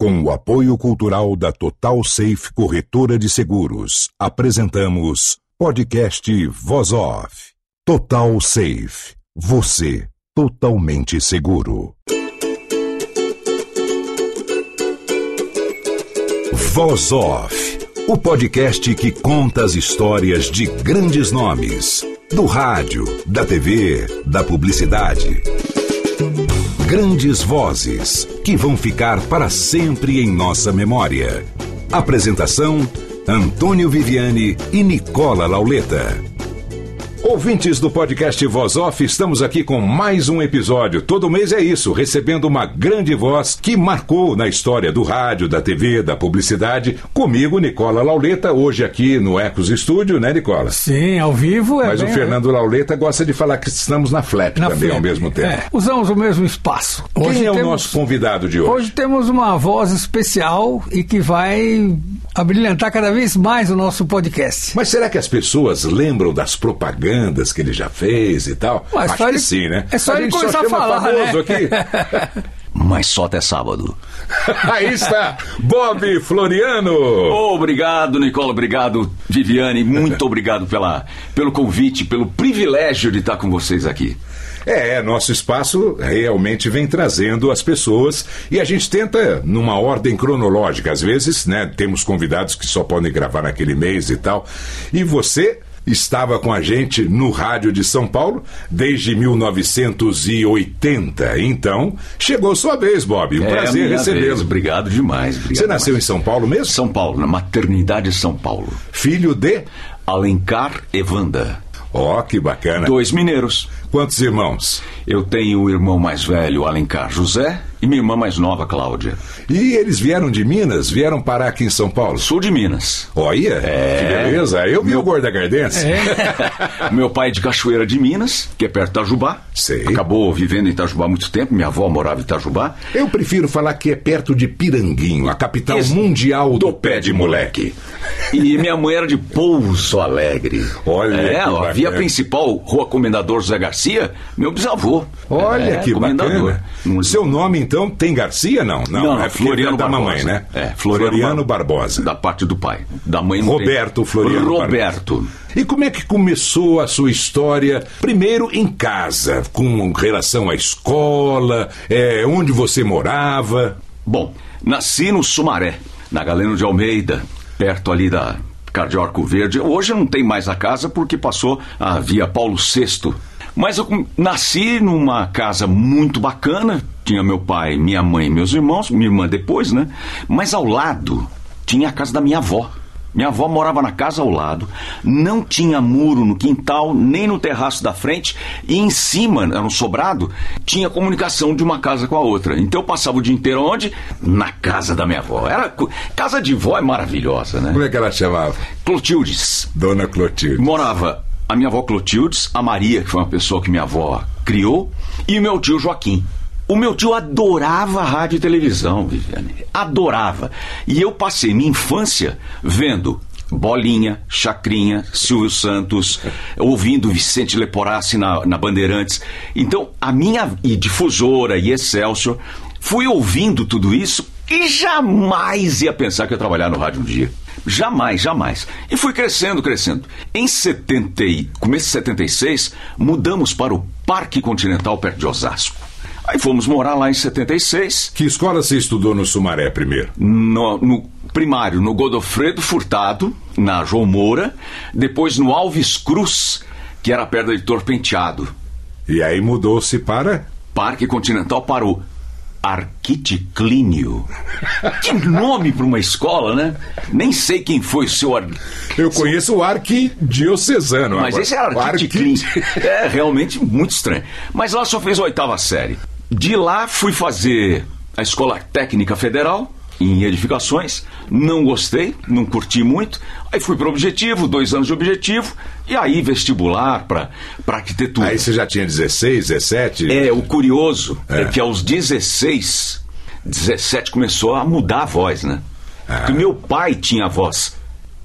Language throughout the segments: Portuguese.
Com o apoio cultural da Total Safe Corretora de Seguros, apresentamos podcast Voz Off. Total Safe. Você totalmente seguro. Voz Off. O podcast que conta as histórias de grandes nomes. Do rádio, da TV, da publicidade. Grandes vozes que vão ficar para sempre em nossa memória. Apresentação: Antônio Viviane e Nicola Lauleta. Ouvintes do podcast Voz Off, estamos aqui com mais um episódio. Todo mês é isso, recebendo uma grande voz que marcou na história do rádio, da TV, da publicidade. Comigo, Nicola Lauleta, hoje aqui no Ecos Estúdio, né, Nicola? Sim, ao vivo é. Mas bem, o Fernando Lauleta gosta de falar que estamos na Flap na também ao mesmo tempo. É, usamos o mesmo espaço. Quem é o temos- nosso convidado de hoje? Hoje temos uma voz especial e que vai abrilhantar cada vez mais o nosso podcast. Mas será que as pessoas lembram das propagandas que ele já fez e tal? Mas Acho que ele- sim, né? é só a ele gente começar só a falar, famoso né? aqui. Mas só até sábado. Aí está, Bob Floriano. Obrigado, Nicola. Obrigado, Viviane. Muito obrigado pela, pelo convite, pelo privilégio de estar com vocês aqui. É, nosso espaço realmente vem trazendo as pessoas e a gente tenta numa ordem cronológica. Às vezes, né, temos convidados que só podem gravar naquele mês e tal. E você estava com a gente no rádio de São Paulo desde 1980. Então, chegou sua vez, Bob. Um É prazer recebê-lo. Obrigado demais. Obrigado Você nasceu em demais. São Paulo mesmo? São Paulo, na maternidade São Paulo. Filho de? Alencar Evanda. Ó, que bacana. Dois mineiros. Quantos irmãos? Eu tenho o irmão mais velho, Alencar José, e minha irmã mais nova, Cláudia. E eles vieram de Minas, vieram parar aqui em São Paulo. Sul de Minas. Olha, É. que beleza. Eu vi o Gorda Gardense. Meu pai é de Cachoeira de Minas, que é perto de Itajubá. Sei. Acabou vivendo em Itajubá há muito tempo. Minha avó morava em Itajubá. Eu prefiro falar que é perto de Piranguinho, a capital Esse- mundial do, pé de moleque. E minha mãe era de Pouso Alegre. Olha é, a via principal, Rua Comendador José Garcia, meu bisavô. Olha É, que comendador. bacana. Seu nome, então, tem Garcia? Não, não. Não, é Floriano é da Barbosa. mamãe, né? É, Floriano, Bar- Barbosa. Da parte do pai. Da mãe não tem- Roberto Floriano Roberto. E como é que começou a sua história? Primeiro em casa, com relação à escola, é, onde você morava. Bom, nasci no Sumaré, na Galeno de Almeida, perto ali da Cardeal Arco Verde. Hoje não tem mais a casa porque passou a via Paulo VI. Mas eu nasci numa casa muito bacana. Tinha meu pai, minha mãe e meus irmãos, minha irmã depois, né? Mas ao lado tinha a casa da minha avó. Minha avó morava na casa ao lado, não tinha muro no quintal, nem no terraço da frente, e em cima, era um sobrado, tinha comunicação de uma casa com a outra. Então eu passava o dia inteiro onde? Na casa da minha avó. Era, casa de vó é maravilhosa, Como né? é que ela chamava? Clotildes. Dona Clotilde. Morava a minha avó Clotildes, a Maria, que foi uma pessoa que minha avó criou, e o meu tio Joaquim. O meu tio adorava rádio e televisão, Viviane. Adorava. E eu passei minha infância vendo Bolinha, Chacrinha, Silvio Santos, ouvindo Vicente Leporassi na, na Bandeirantes. Então, a minha. e Difusora e Excelsior, fui ouvindo tudo isso e jamais ia pensar que eu ia trabalhar no rádio um dia. Jamais, jamais. E fui crescendo, crescendo. Em 70, e- começo de 76, mudamos para o Parque Continental perto de Osasco. Aí fomos morar lá em 76, Que escola você estudou no Sumaré primeiro? no, no primário no Godofredo Furtado, na João Moura, depois no Alves Cruz, que era perto do Editor Penteado. E aí mudou-se para. Parque Continental para o Arquiticlínio. Que nome para uma escola, né? Nem sei quem foi o seu. ar- Eu conheço o arquidiocesano. Mas agora. esse era O Arquiticlínio. É realmente muito estranho. Mas lá só fez a oitava série. De lá fui fazer a Escola Técnica Federal. Em edificações, não gostei, não curti muito. Aí fui para o objetivo, dois anos de objetivo, e aí vestibular para arquitetura. Aí você já tinha 16, 17? É, o curioso é. É. que aos 16, 17 começou a mudar a voz, né? Ah. Porque meu pai tinha a voz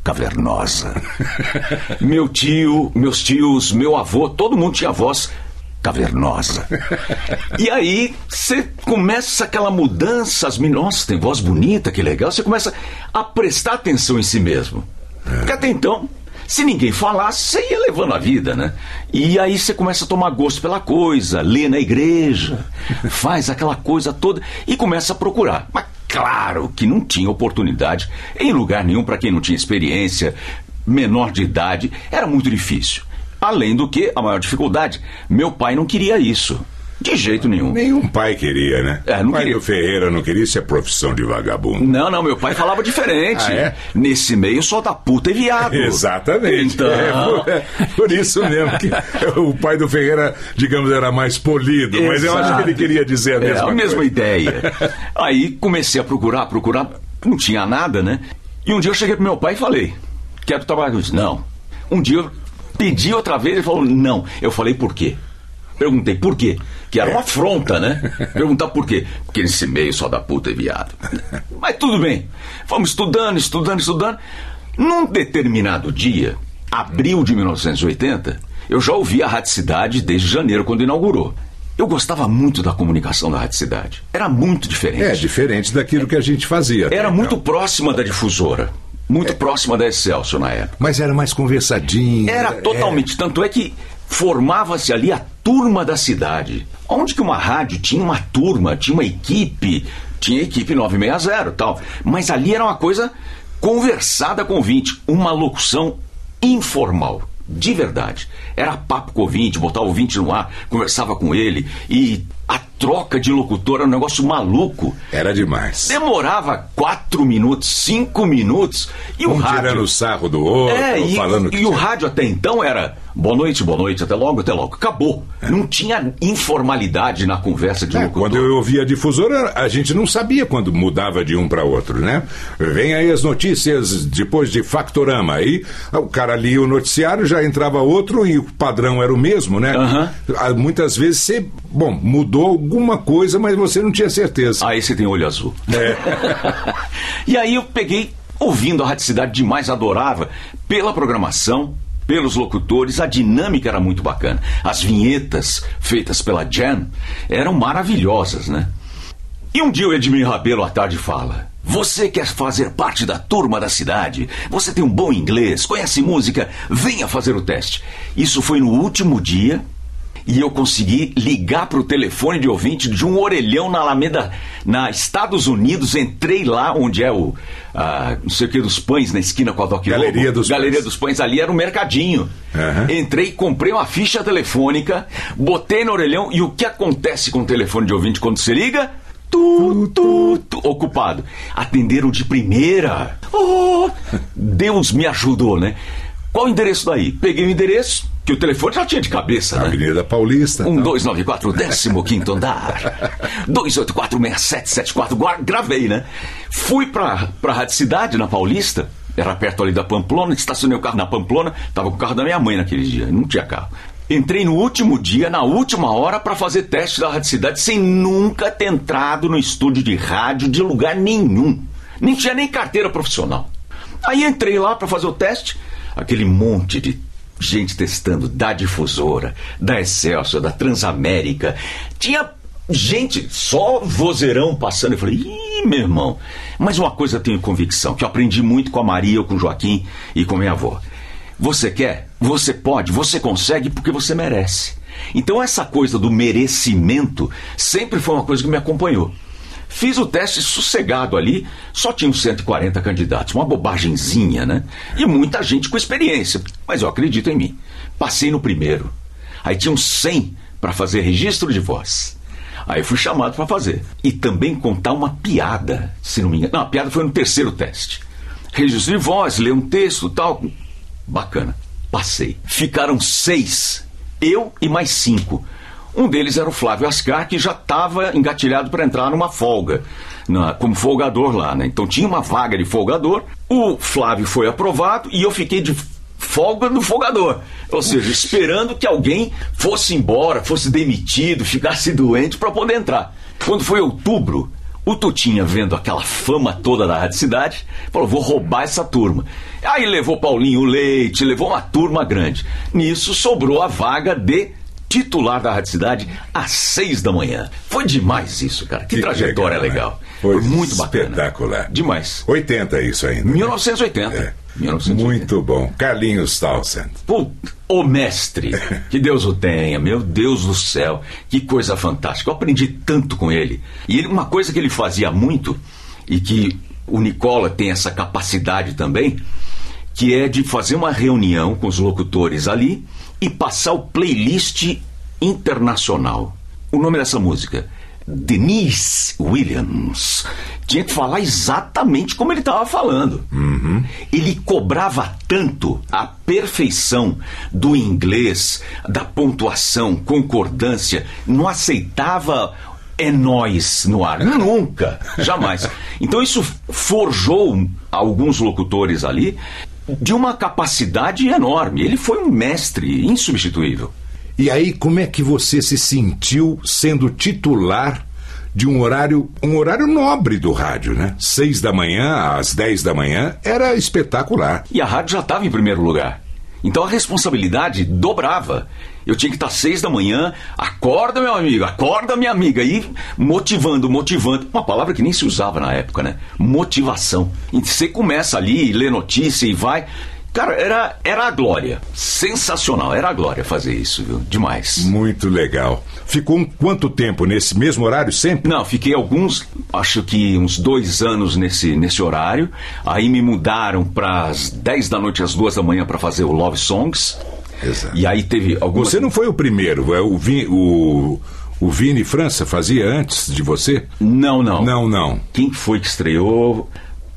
cavernosa. meu tio, meus tios, meu avô, todo mundo tinha a voz cavernosa. e aí você começa aquela mudança, as meninas, nossa, tem voz bonita, que legal. Você começa a prestar atenção em si mesmo. Porque até então, se ninguém falasse, você ia levando a vida, né? E aí você começa a tomar gosto pela coisa, lê na igreja, faz aquela coisa toda e começa a procurar. Mas claro que não tinha oportunidade em lugar nenhum para quem não tinha experiência, menor de idade, era muito difícil. Além do que, a maior dificuldade, meu pai não queria isso. De jeito nenhum. Nenhum pai queria, né? É, não o pai queria. do Ferreira não queria ser profissão de vagabundo. Não, não, meu pai falava diferente. Ah, é? Nesse meio só da puta e viado. Exatamente. Então, É, por, é por isso mesmo que o pai do Ferreira, digamos, era mais polido, mas eu acho Exato. que ele queria dizer a É, mesma a mesma coisa. ideia. Aí comecei a procurar, procurar, não tinha nada, né? E um dia eu cheguei pro meu pai e falei: quero trabalhar com isso. Não. Um dia pedi outra vez, ele falou: não. Eu falei: por quê? Perguntei por quê? Que era uma afronta, né? Perguntar por quê? Porque nesse meio só da puta e viado. Mas tudo bem. Fomos estudando, estudando, estudando. Num determinado dia, abril de 1980, eu já ouvi a Rádio Cidade desde janeiro, quando inaugurou. Eu gostava muito da comunicação da Rádio Cidade. Era muito diferente. É, diferente daquilo que a gente fazia. Era então. muito próxima da difusora. Muito próxima da Excelsior na época. Mas era mais conversadinho. Era totalmente. Tanto é que formava-se ali a turma da cidade. Onde que uma rádio tinha uma turma, tinha uma equipe, tinha equipe 960 e tal. Mas ali era uma coisa conversada com o ouvinte, uma locução informal. De verdade. Era papo com o ouvinte, botar o ouvinte no ar, conversava com ele. E a troca de locutor era um negócio maluco. Era demais. Demorava quatro minutos, cinco minutos. E o um rádio. tirando o sarro do outro, É, e, falando que e o rádio até então era boa noite, boa noite, até logo, até logo. Acabou. Não tinha informalidade na conversa de É, locutor. quando eu ouvia a difusora, a gente não sabia quando mudava de um para outro, né? Vem aí as notícias depois de Factorama. Aí o cara lia o noticiário, já entrava outro e o padrão era o mesmo, né? Ah, Muitas vezes você, bom, mudou alguma coisa, mas você não tinha certeza. Aí você tem olho azul. É. e aí eu peguei, ouvindo a Rádio Cidade demais, adorava, pela programação, pelos locutores, a dinâmica era muito bacana. As vinhetas feitas pela Jan eram maravilhosas, né? E um dia o Edmir Rabelo à tarde fala: Você quer fazer parte da turma da cidade? Você tem um bom inglês, conhece música? Venha fazer o teste. Isso foi no último dia e eu consegui ligar para o telefone de ouvinte de um orelhão na Alameda, na Estados Unidos. Entrei lá onde é o. ah, não sei o que dos pães, na esquina com a Doc Galeria Lobo. dos Galeria Pães. dos Pães, ali era o mercadinho. Aham. Entrei, comprei uma ficha telefônica, botei no orelhão e o que acontece com o telefone de ouvinte quando você liga? Tu, tu, tu, ocupado. Atenderam de primeira. Oh, Deus me ajudou, né? Qual o endereço daí? Peguei o endereço, que o telefone já tinha de cabeça, né? Avenida Paulista. Um, tal. dois, nove, quatro, décimo quinto andar. Dois, oito, quatro, seis, sete, sete, quatro. Gua- Gravei, né? Fui pra, pra Rádio Cidade, na Paulista. Era perto ali da Pamplona. Estacionei o carro na Pamplona. Tava com o carro da minha mãe naquele dia. Não tinha carro. Entrei no último dia, na última hora, pra fazer teste da Rádio Cidade, sem nunca ter entrado no estúdio de rádio de lugar nenhum. Nem tinha nem carteira profissional. Aí entrei lá pra fazer o teste, aquele monte de gente testando da difusora, da Excelsior, da Transamérica. Tinha gente, só vozeirão passando. Eu falei, ih, meu irmão. Mas uma coisa eu tenho convicção, que eu aprendi muito com a Maria, com o Joaquim e com minha avó. Você quer, você pode, você consegue porque você merece. Então essa coisa do merecimento sempre foi uma coisa que me acompanhou. Fiz o teste sossegado ali, só tinham 140 candidatos, uma bobagemzinha, né? E muita gente com experiência, mas eu acredito em mim. Passei no primeiro. Aí tinham 100 para fazer registro de voz. Aí fui chamado para fazer. E também contar uma piada, se não me engano. Não, a piada foi no terceiro teste. Registro de voz, ler um texto tal. Bacana. Passei. Ficaram seis. Eu e mais cinco. Um deles era o Flávio Ascar, que já estava engatilhado para entrar numa folga, na- como folgador lá, né? Então tinha uma vaga de folgador. O Flávio foi aprovado e eu fiquei de folga do folgador. Ou seja, esperando que alguém fosse embora, fosse demitido, ficasse doente para poder entrar. Quando foi outubro, o Tutinha, vendo aquela fama toda da Rádio Cidade, falou: vou roubar essa turma. Aí levou Paulinho Leite, levou uma turma grande. Nisso sobrou a vaga de titular da Rádio Cidade às seis da manhã. Foi demais isso, cara. Que, Que trajetória legal, legal. né? Foi, Foi muito bacana. espetacular. Demais. 80 isso ainda. né? 1980. É. 1980. Muito bom. Carlinhos Townsend. Pô, o mestre, que Deus o tenha, meu Deus do céu, que coisa fantástica. Eu aprendi tanto com ele. E ele, uma coisa que ele fazia muito, e que o Nicola tem essa capacidade também, que é de fazer uma reunião com os locutores ali e passar o playlist internacional. O nome dessa música, Denise Williams. Tinha que falar exatamente como ele estava falando. Ele cobrava tanto a perfeição do inglês, da pontuação, concordância, não aceitava é nós no ar. Nunca, jamais. Então isso forjou alguns locutores ali de uma capacidade enorme. Ele foi um mestre insubstituível. E aí, como é que você se sentiu sendo titular de um horário, um horário nobre do rádio, né? Seis da manhã às dez da manhã era espetacular. E a rádio já estava em primeiro lugar. Então a responsabilidade dobrava. Eu tinha que estar seis da manhã, acorda meu amigo, acorda minha amiga, e motivando, motivando. Uma palavra que nem se usava na época, né? Motivação. E você começa ali, lê notícia e vai. Cara, era, era a glória. Sensacional, era a glória fazer isso, viu? Demais. Muito legal. Ficou um quanto tempo nesse mesmo horário sempre? Não, fiquei alguns, acho que uns dois anos nesse, nesse horário. Aí me mudaram para as 10 da noite às duas da manhã para fazer o Love Songs. Exato. E aí teve algumas. Você não foi o primeiro, é o, Vin, o, o Vini França fazia antes de você? Não, não. Não, não. Quem foi que estreou?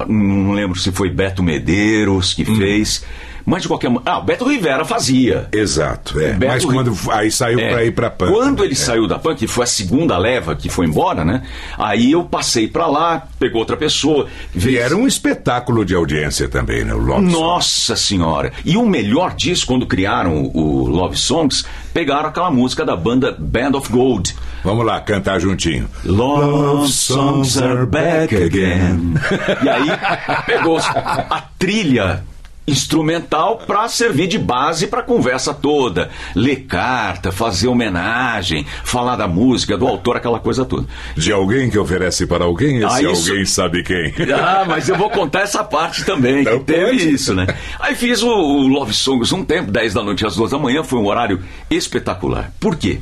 Não lembro se foi Beto Medeiros que Hum. fez. Mas de qualquer maneira. Ah, o Beto Rivera fazia. Exato, é. Mas Ri- quando aí saiu É, pra ir pra Pan. Quando ele É. saiu da PAN, que foi a segunda leva que foi embora, né? Aí eu passei pra lá, pegou outra pessoa. E veio- era um espetáculo de audiência também, né? O Love. Nossa senhora! E o melhor disso, quando criaram o Love Songs, pegaram aquela música da banda Band of Gold. Vamos lá, cantar juntinho. Love songs are back again. E aí pegou a trilha instrumental para servir de base para a conversa toda, ler carta, fazer homenagem, falar da música, do autor, aquela coisa toda. De alguém que oferece para alguém, esse Ah, isso- alguém sabe quem. Ah, mas eu vou contar essa parte também, que Então teve pode. isso, né? Aí fiz o, o Love Songs um tempo, 10 da noite às 2 da manhã, foi um horário espetacular. Por quê?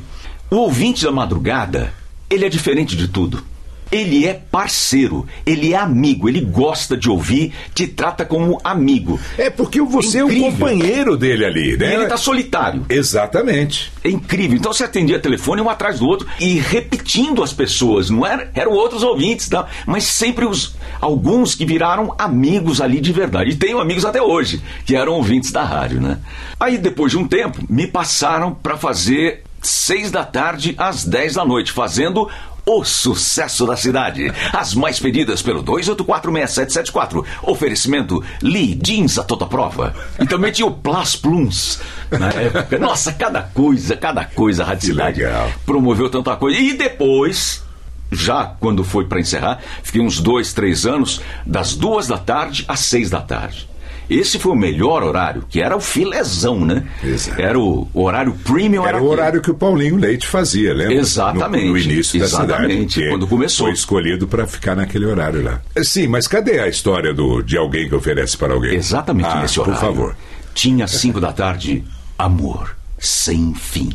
O ouvinte da madrugada, ele é diferente de tudo. Ele é parceiro, ele é amigo, ele gosta de ouvir, te trata como amigo. É porque você é o companheiro dele ali, E né? ele tá solitário. Exatamente. É incrível. Então você atendia telefone um atrás do outro e repetindo as pessoas, não era? Eram outros ouvintes, tá? mas sempre os alguns que viraram amigos ali de verdade. E tenho amigos até hoje que eram ouvintes da rádio, né? Aí depois de um tempo me passaram para fazer seis da tarde às 10 da noite, fazendo o sucesso da cidade. As mais pedidas pelo 2846774. Oferecimento Lee Jeans a toda prova. E também tinha o Plus Plums na época. Nossa, cada coisa, cada coisa, a Rádio Cidade promoveu tanta coisa. E depois, já quando foi para encerrar, fiquei uns dois, três anos, das duas da tarde às seis da tarde. Esse foi o melhor horário, que era o filezão, né? Exato. Era o, o horário premium. Era o aquele. horário que o Paulinho Leite fazia, lembra? Exatamente. No, no início da Exatamente, cidade. que quando começou. Foi escolhido para ficar naquele horário lá. Sim, mas cadê a história do, de alguém que oferece para alguém? Exatamente ah, nesse horário. Por favor. Tinha às 5 da tarde, amor sem fim.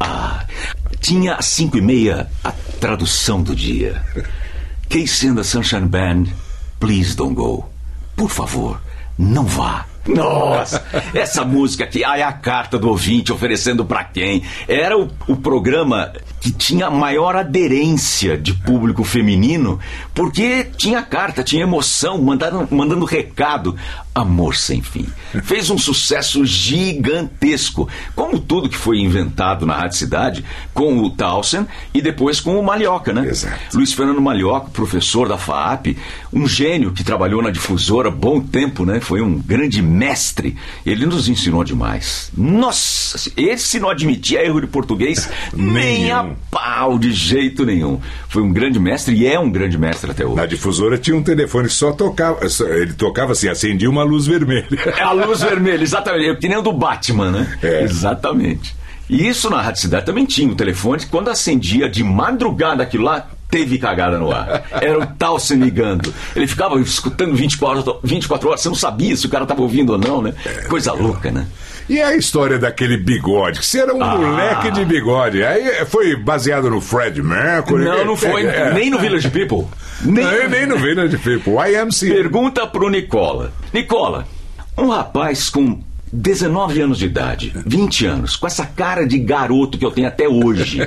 Ah, tinha às 5 e meia a tradução do dia. Casey and the Sunshine Band, please don't go. Por favor, não vá. Nossa, essa música aqui, ai, a carta do ouvinte oferecendo pra quem? Era o, o programa que tinha maior aderência de público feminino, porque tinha carta, tinha emoção, mandando, mandando recado. Amor sem fim. Fez um sucesso gigantesco, como tudo que foi inventado na Rádio Cidade, com o Townsend e depois com o Malhoca, né? Exato. Luiz Fernando Malhoca, professor da FAAP, um gênio que trabalhou na difusora bom tempo, né? Foi um grande mestre. Ele nos ensinou demais. Nossa, esse não admitia erro de português nem a pau, de jeito nenhum. Foi um grande mestre e é um grande mestre até hoje. Na difusora tinha um telefone que só tocava. Ele tocava assim, acendia uma luz vermelha. É a luz vermelha, exatamente. Que nem o do Batman, né? É. Exatamente. E isso na Rádio Cidade também tinha o telefone, quando acendia de madrugada aquilo lá, teve cagada no ar. Era o tal se ligando. Ele ficava escutando 24, 24 horas, você não sabia se o cara estava ouvindo ou não, né? Coisa louca, né? E a história daquele bigode? Que você era um Ah. moleque de bigode. Aí foi baseado no Fred Mercury. Não, não foi, É. nem no Village People. Nem, Nem, nem no Village People. YMCA. Pergunta pro Nicola. Nicola, um rapaz com 19 anos de idade, 20 anos, com essa cara de garoto que eu tenho até hoje.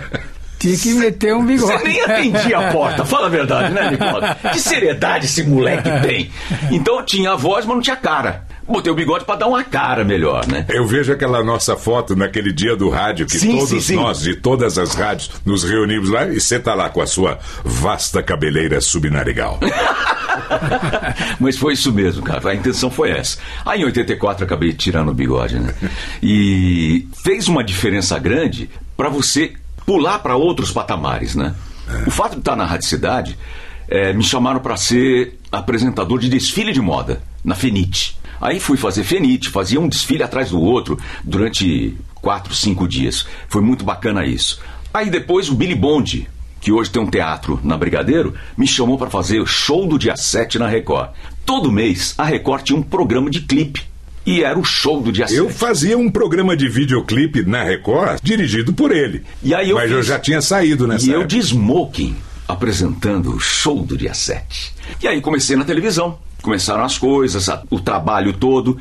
Tinha que meter um bigode. Você nem atendia a porta, fala a verdade, né, Nicola? Que seriedade esse moleque tem. Então tinha a voz, mas não tinha cara. Botei o bigode pra dar uma cara melhor, né? Eu vejo aquela nossa foto naquele dia do rádio, que Sim, todos sim, sim. nós, de todas as rádios, nos reunimos lá e você tá lá com a sua vasta cabeleira subnarigal. Mas foi isso mesmo, cara. A intenção foi essa. Aí em 84 eu acabei tirando o bigode, né? E fez uma diferença grande para você pular para outros patamares, né? O fato de estar na Rádio Cidade eh, me chamaram para ser apresentador de desfile de moda na Fenite. Aí fui fazer Fenite, fazia um desfile atrás do outro durante quatro, cinco dias. Foi muito bacana isso. Aí depois o Billy Bond, que hoje tem um teatro na Brigadeiro, me chamou para fazer o show do dia 7 na Record. Todo mês a Record tinha um programa de clipe. E era o show do dia Eu 7. fazia um programa de videoclipe na Record, dirigido por ele. E aí eu Mas eu fiz- já tinha saído nessa E eu época. de smoking apresentando o show do dia 7. E aí comecei na televisão. Começaram as coisas, a- o trabalho todo.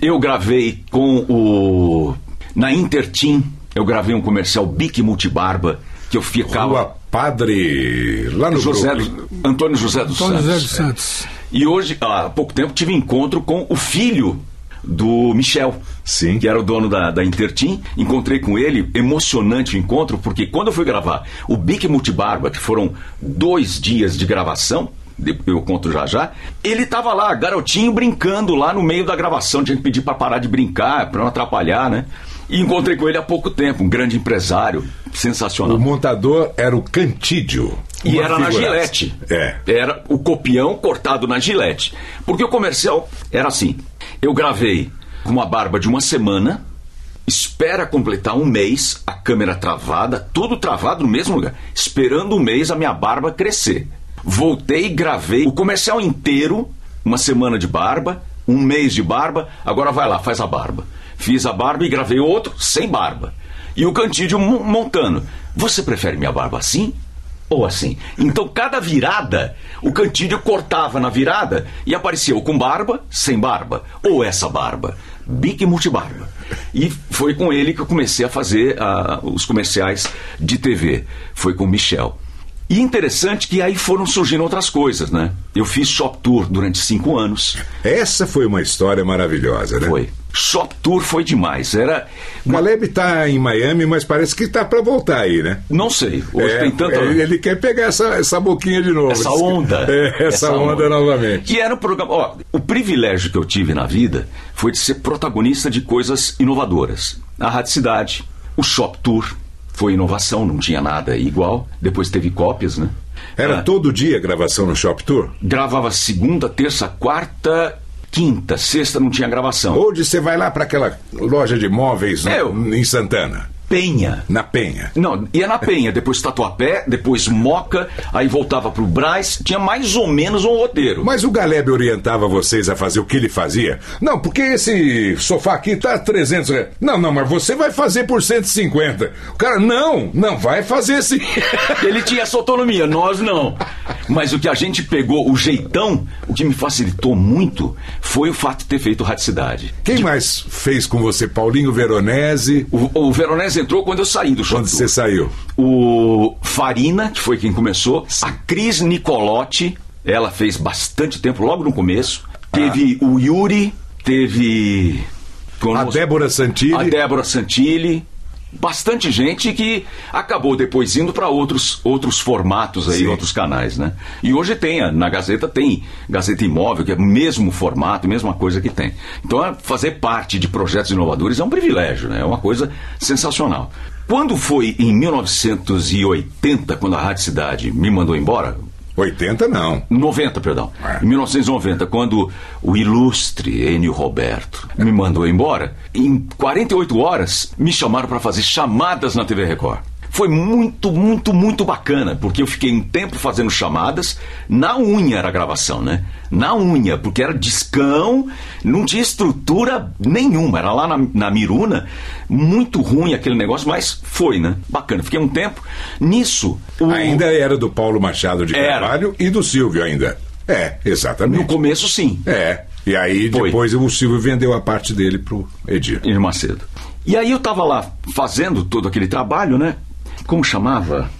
Eu gravei com o. Na Interteam, eu gravei um comercial Bic Multibarba, que eu ficava. Rua Padre. Lá no José do- Antônio José dos Antônio Santos. José dos Santos. E hoje, há pouco tempo, tive encontro com o filho do Michel, Sim. que era o dono da, da Interteam. Encontrei com ele, emocionante o encontro, porque quando eu fui gravar o Bic Multibarba, que foram dois dias de gravação, eu conto já já, ele estava lá, garotinho, brincando lá no meio da gravação. Tinha que pedir para parar de brincar, para não atrapalhar, né? E encontrei com ele há pouco tempo, um grande empresário, sensacional. O montador era o Cantídio. E era na figuraça. Gillette. É. Era o copião cortado na Gillette. Porque o comercial era assim: eu gravei com uma barba de uma semana, espera completar um mês, a câmera travada, tudo travado no mesmo lugar, esperando um mês a minha barba crescer. Voltei gravei o comercial inteiro, uma semana de barba, um mês de barba, agora vai lá, faz a barba. Fiz a barba e gravei outro sem barba. E o Cantídio mo- montando. Você prefere minha barba assim ou assim. Então, cada virada, o Cantídio cortava na virada e aparecia ou com barba, sem barba, ou essa barba. Bic multibarba. E foi com ele que eu comecei a fazer ah, os comerciais de TV. Foi com o Michel. E interessante que aí foram surgindo outras coisas, né? Eu fiz shop tour durante cinco anos. Essa foi uma história maravilhosa, né? Foi. Shop tour foi demais. Era. O Caleb tá em Miami, mas parece que tá pra voltar aí, né? Não sei. Hoje É, tem tanta. ele, ele quer pegar essa, essa boquinha de novo. Essa onda. É, essa, onda, novamente. E era um programa. Ó, o privilégio que eu tive na vida foi de ser protagonista de coisas inovadoras. A Rádio Cidade, o Shop Tour, foi inovação, não tinha nada igual. Depois teve cópias, né? Era Ah, todo dia gravação no Shop Tour? Gravava segunda, terça, quarta, quinta, sexta não tinha gravação. Hoje você vai lá para aquela loja de móveis no- eu- em Santana, Penha. na Penha. Não, ia na Penha, depois Tatuapé, depois Moca, aí voltava pro Braz, tinha mais ou menos um roteiro. Mas o Galeb orientava vocês a fazer o que ele fazia? Não, porque esse sofá aqui tá 300 reais. Não, não, mas você vai fazer por 150. O cara, não, não, vai fazer sim. Ele tinha essa autonomia, nós não. Mas o que a gente pegou, o jeitão, o que me facilitou muito foi o fato de ter feito Rádio Cidade. Quem mais fez com você? Paulinho Veronese, O, o Veronese entrou quando eu saí do show. quando você saiu? O Farina, que foi quem começou. A Cris Nicolotti, ela fez bastante tempo, logo no começo. Teve o Yuri, teve. A conosco- Débora Santilli. A Débora Santilli. Bastante gente que acabou depois indo para outros, outros formatos aí, Sim. outros canais, né? E hoje tem, na Gazeta tem Gazeta Imóvel, que é o mesmo formato, mesma coisa que tem. Então, é- fazer parte de projetos inovadores é um privilégio, né? É uma coisa sensacional. Quando foi em 1980, quando a Rádio Cidade me mandou embora, 80 não. 90, perdão. É. Em 1990, quando o ilustre Enio Roberto me mandou embora, em 48 horas me chamaram para fazer chamadas na TV Record. Foi muito, muito, muito bacana, porque eu fiquei um tempo fazendo chamadas, na unha era a gravação, né? Na unha, porque era discão, não tinha estrutura nenhuma, era lá na, na Miruna, muito ruim aquele negócio, mas foi, né? Bacana, fiquei um tempo. Nisso, o- Ainda era do Paulo Machado de Era. Carvalho e do Silvio ainda. É, no exatamente. começo sim, É. E aí Foi. depois o Silvio vendeu a parte dele pro Edir. Edir Macedo. E aí eu tava lá fazendo todo aquele trabalho, né? Como chamava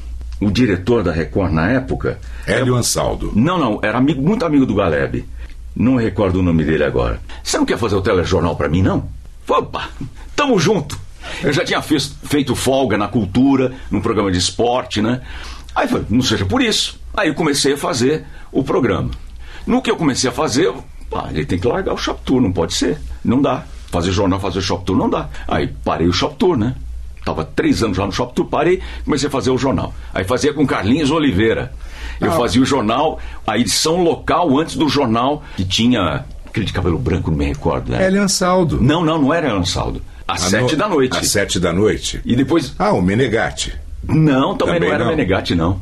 o diretor da Record na época? Hélio Ansaldo. Não, não, era amigo, muito amigo do Galeb. Não recordo o nome dele agora. Você não quer fazer o telejornal pra mim, não? Opa, tamo junto. Eu já tinha fez- feito folga na cultura, num programa de esporte, né? Aí falei, não seja por isso. Aí eu comecei a fazer o programa. No que eu comecei a fazer, pá, ele tem que largar o Shop Tour, não pode ser. Não dá. Fazer jornal, fazer Shop Tour, não dá. Aí parei o Shop Tour, né? Tava três anos já no Shop Tour, parei, comecei a fazer o jornal. Aí fazia com Carlinhos Oliveira. Eu fazia o jornal, a edição local antes do jornal, que tinha aquele de cabelo branco, não me recordo, né? Hélio Ansaldo. Não, não, não era Ansaldo. Às À sete no- da noite. Às sete da noite. E depois. Ah, o Menegatti. Não, também, Também não era não. Menegatti, não.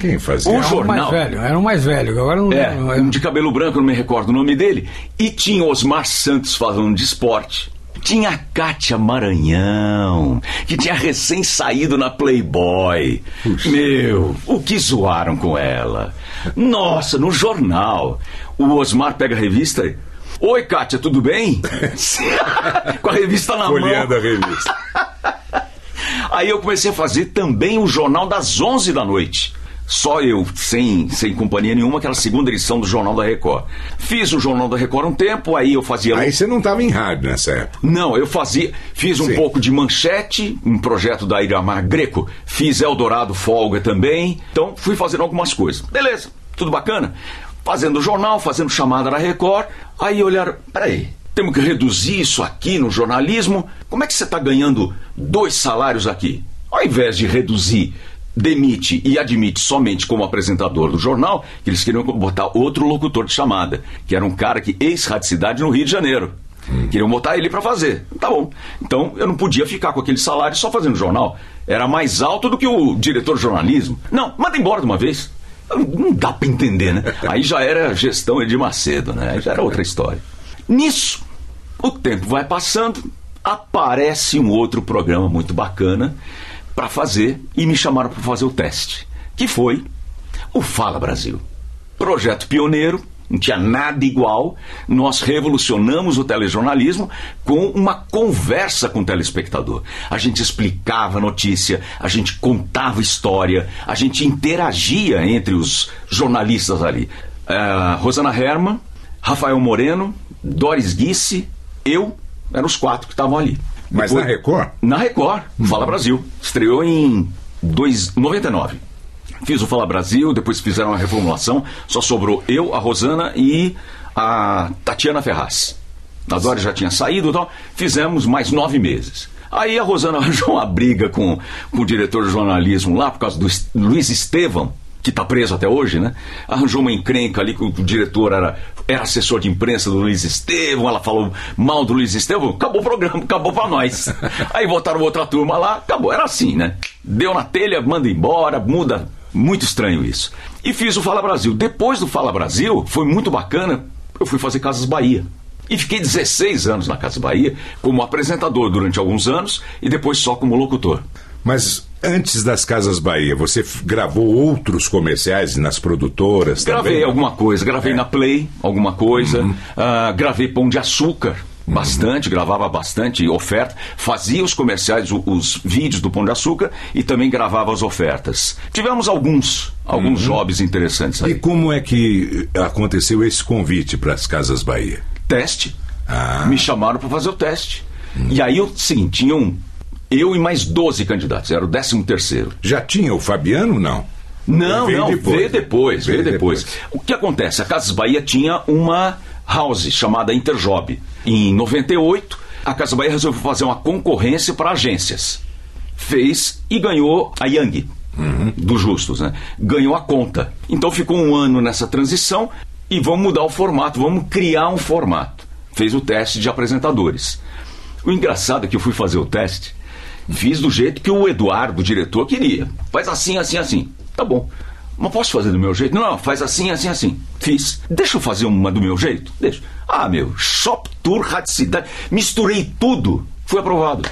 Quem fazia? O Era um jornal. mais velho, era um mais velho. Agora não É, um de cabelo branco, não me recordo o nome dele. E tinha Osmar Santos falando de esporte. Tinha a Kátia Maranhão, que tinha recém saído na Playboy. Meu, o que zoaram com ela? Nossa, no jornal. O Osmar pega a revista e. Oi, Kátia, tudo bem? com a revista na mão. Folheando a revista. Aí eu comecei a fazer também o Jornal das 11 da noite. Só eu, sem, sem companhia nenhuma, aquela segunda edição do Jornal da Record. Fiz o Jornal da Record um tempo, aí eu fazia. Aí você não estava em rádio nessa época. Não, eu fazia. Fiz um Sim. pouco de manchete, um projeto da Iramar Greco. Fiz Eldorado Folga também. Então fui fazendo algumas coisas. Beleza, tudo bacana. Fazendo jornal, fazendo chamada na Record. Aí olharam, peraí, temos que reduzir isso aqui no jornalismo. Como é que você está ganhando dois salários aqui? Ao invés de reduzir, demite e admite somente como apresentador do jornal, que eles queriam botar outro locutor de chamada, que era um cara que ex-radicidade no Rio de Janeiro. Queriam botar ele para fazer. Tá bom. Então eu não podia ficar com aquele salário só fazendo jornal. Era mais alto do que o diretor de jornalismo. Não, manda embora de uma vez. Não dá para entender, né? Aí já era gestão Edir Macedo, né? Aí já era outra história. Nisso, o tempo vai passando, aparece um outro programa muito bacana para fazer e me chamaram para fazer o teste, que foi o Fala Brasil. Projeto pioneiro, não tinha nada igual. Nós revolucionamos o telejornalismo com uma conversa com o telespectador. A gente explicava a notícia, a gente contava história, a gente interagia entre os jornalistas ali. Ah, Rosana Herman, Rafael Moreno, Doris Guisse, eu, eram os quatro que estavam ali. Mas Depois- na Record? na Record, Fala Brasil. Estreou em dois, 99. Fiz o Fala Brasil, depois fizeram a reformulação. Só sobrou eu, a Rosana e a Tatiana Ferraz. A Dória já tinha saído e tal. Fizemos mais nove meses. Aí a Rosana arranjou uma briga com, com o diretor de jornalismo lá, por causa do Luiz Estevam, que está preso até hoje, né? Arranjou uma encrenca ali que o diretor era, era assessor de imprensa do Luiz Estevam, ela falou mal do Luiz Estevam, acabou o programa, acabou pra nós. Aí botaram outra turma lá, acabou, era assim, né? Deu na telha, manda embora, muda. Muito estranho isso. E fiz o Fala Brasil. Depois do Fala Brasil, foi muito bacana, eu fui fazer Casas Bahia. E fiquei 16 anos na Casa Bahia como apresentador durante alguns anos e depois só como locutor. Mas antes das Casas Bahia, você gravou outros comerciais nas produtoras Gravei também? alguma coisa, gravei na Play alguma coisa, ah, gravei Pão de Açúcar. Bastante, gravava bastante oferta, fazia os comerciais, o- os vídeos do Pão de Açúcar e também gravava as ofertas. Tivemos alguns, alguns jobs interessantes E aí. como é que aconteceu esse convite para as Casas Bahia? Teste. Ah. Me chamaram para fazer o teste. E aí, o seguinte, tinham eu e mais 12 candidatos, era o 13 terceiro. Já tinha o Fabiano, não? Não, Veio não, depois. veio depois, veio, Veio depois. depois. O que acontece? A Casas Bahia tinha uma house chamada Interjob. Em 98, a Casa Bahia resolveu fazer uma concorrência para agências. Fez e ganhou a Yang. dos justos, né? Ganhou a conta. Então ficou um ano nessa transição e vamos mudar o formato, vamos criar um formato. Fez o teste de apresentadores. O engraçado é que eu fui fazer o teste, fiz do jeito que o Eduardo, o diretor, queria. Faz assim, assim, assim. Tá bom. Mas posso fazer do meu jeito? Não, faz assim, assim, assim. Fiz. Deixa eu fazer uma do meu jeito? Deixa. Ah, meu, Shop Tour, Rádio Cidade. Misturei tudo. Fui aprovado.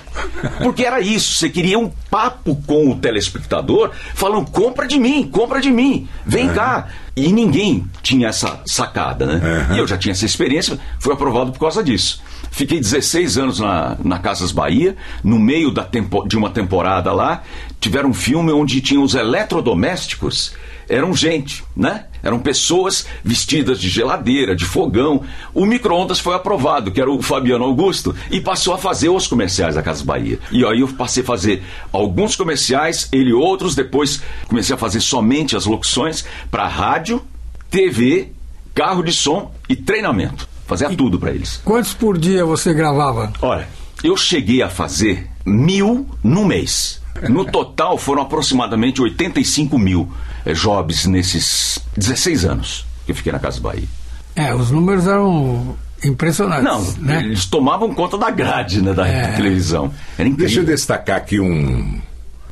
Porque era isso. Você queria um papo com o telespectador, falando: compra de mim, compra de mim, vem cá. E ninguém tinha essa sacada, né? E eu já tinha essa experiência, fui aprovado por causa disso. Fiquei 16 anos na, na Casas Bahia, no meio da tempo, de uma temporada lá, tiveram um filme onde tinham os eletrodomésticos eram gente, né? Eram pessoas vestidas de geladeira, de fogão. O micro-ondas foi aprovado, que era o Fabiano Augusto, e passou a fazer os comerciais da Casa Bahia. E aí eu passei a fazer alguns comerciais, ele outros, depois comecei a fazer somente as locuções para rádio, TV, carro de som e treinamento. Fazia e tudo para eles. Quantos por dia você gravava? Olha, eu cheguei a fazer mil no mês. No total foram aproximadamente 85 mil eh, jobs nesses 16 anos que eu fiquei na Casa Bahia. É, os números eram impressionantes. Não, né? eles tomavam conta da grade né, da É. televisão. Era incrível. Deixa eu destacar aqui um,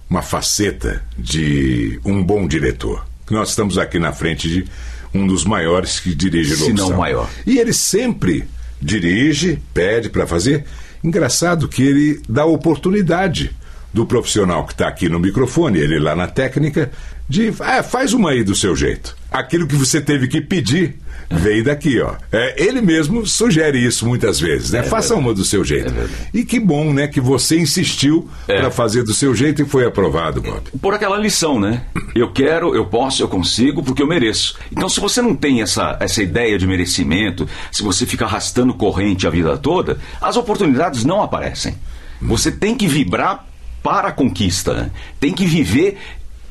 uma faceta de um bom diretor. Nós estamos aqui na frente de um dos maiores que dirige Se não maior. E ele sempre dirige, pede para fazer. Engraçado que ele dá oportunidade do profissional que está aqui no microfone, ele lá na técnica, de ah, faz uma aí do seu jeito. Aquilo que você teve que pedir veio daqui, ó. É, ele mesmo sugere isso muitas vezes, né? Faça uma do seu jeito. e que bom, né, que você insistiu É. para fazer do seu jeito e foi aprovado, Bob. por aquela lição, né? Eu quero, eu posso, eu consigo, porque eu mereço. Então, se você não tem essa, essa ideia de merecimento, se você fica arrastando corrente a vida toda, as oportunidades não aparecem. Você tem que vibrar para a conquista, tem que viver.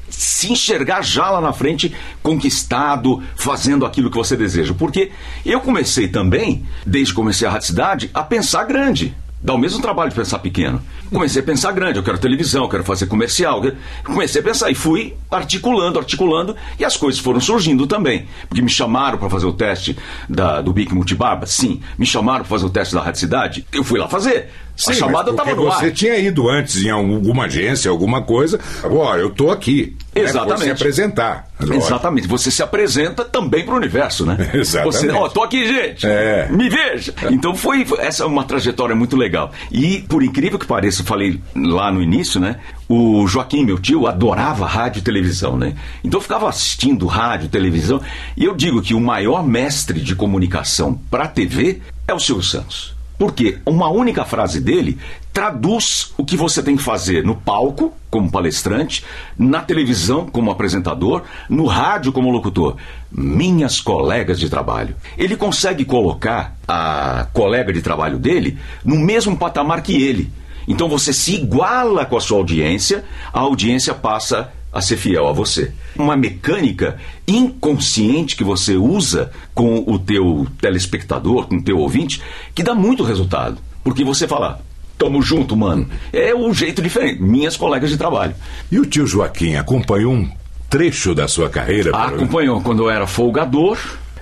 Se enxergar já lá na frente, conquistado, fazendo aquilo que você deseja. Porque eu comecei também, desde que comecei a Rádio Cidade, a pensar grande. Dá o mesmo trabalho de pensar pequeno. Comecei a pensar grande, eu quero televisão, eu quero fazer comercial. Comecei a pensar e fui articulando, articulando, e as coisas foram surgindo também. Porque me chamaram para fazer o teste da, do Bic Multibarba? Sim. Me chamaram para fazer o teste da Rádio Cidade? Eu fui lá fazer. a Sim, chamada mas porque estava no ar. Você tinha ido antes em alguma agência, alguma coisa. Agora, eu tô aqui. né, Exatamente. por se apresentar. Lógico. Exatamente. Você se apresenta também para o universo, né? Exatamente. Você, ó, tô aqui, gente. É. Me veja. Então foi essa é uma trajetória muito legal. E por incrível que pareça, falei lá no início, né? O Joaquim, meu tio, adorava rádio e televisão, né? Então eu ficava assistindo rádio, televisão, e eu digo que o maior mestre de comunicação para TV é o Silvio Santos. Porque uma única frase dele traduz o que você tem que fazer no palco, como palestrante, na televisão, como apresentador, no rádio, como locutor. Minhas colegas de trabalho. Ele consegue colocar a colega de trabalho dele no mesmo patamar que ele. Então você se iguala com a sua audiência, a audiência passa a ser fiel a você. Uma mecânica inconsciente que você usa com o teu telespectador, com o teu ouvinte, que dá muito resultado. Porque você fala, tamo junto, mano. É um jeito diferente. Minhas colegas de trabalho. E o tio Joaquim acompanhou um trecho da sua carreira? Ah, acompanhou quando eu era folgador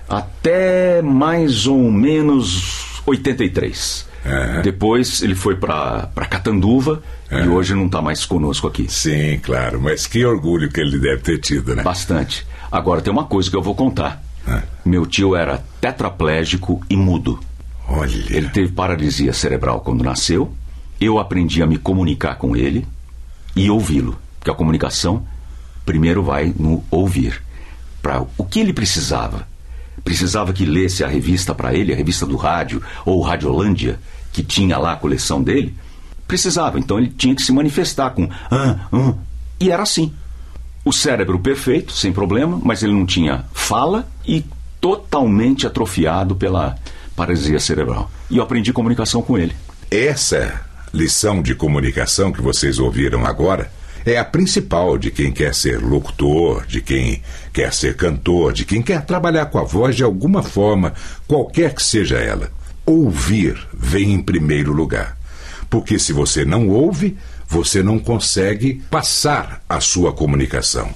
até mais ou menos 83. É. Depois ele foi para Catanduva e hoje não está mais conosco aqui. Sim, claro, mas que orgulho que ele deve ter tido, né? Bastante. Agora tem uma coisa que eu vou contar. É. Meu tio era tetraplégico e mudo. Olha. Ele teve paralisia cerebral quando nasceu. Eu aprendi a me comunicar com ele e ouvi-lo. Porque a comunicação primeiro vai no ouvir. Para o que ele precisava? Precisava que lesse a revista para ele, a revista do rádio, ou Radiolândia, que tinha lá a coleção dele. Precisava, então ele tinha que se manifestar com ah, ah, e era assim. O cérebro perfeito, sem problema, mas ele não tinha fala e totalmente atrofiado pela paralisia cerebral. E eu aprendi comunicação com ele. Essa lição de comunicação que vocês ouviram agora é a principal de quem quer ser locutor, de quem quer ser cantor, de quem quer trabalhar com a voz de alguma forma, qualquer que seja ela. Ouvir vem em primeiro lugar. Porque se você não ouve, você não consegue passar a sua comunicação.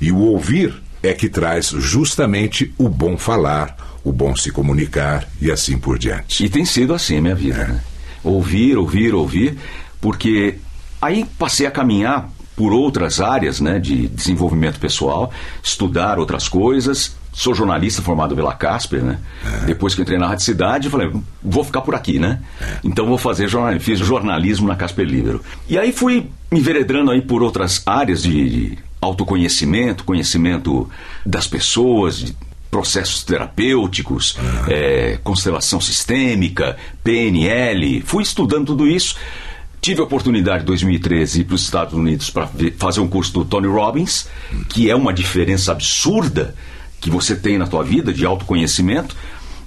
E o ouvir é que traz justamente o bom falar, o bom se comunicar e assim por diante. E tem sido assim a minha vida, é. né? Ouvir, ouvir, ouvir, porque aí passei a caminhar por outras áreas né, de desenvolvimento pessoal, estudar outras coisas. Sou jornalista formado pela Casper, né? É. Depois que entrei na Rádio Cidade, falei, vou ficar por aqui, né? É. Então vou fazer jornalismo. Fiz jornalismo na Casper Libero. E aí fui me enveredando aí por outras áreas de, de autoconhecimento, conhecimento das pessoas, de processos terapêuticos, é, constelação sistêmica, PNL. Fui estudando tudo isso. Tive a oportunidade em 2013 ir para os Estados Unidos para fazer um curso do Tony Robbins, que é uma diferença absurda que você tem na tua vida de autoconhecimento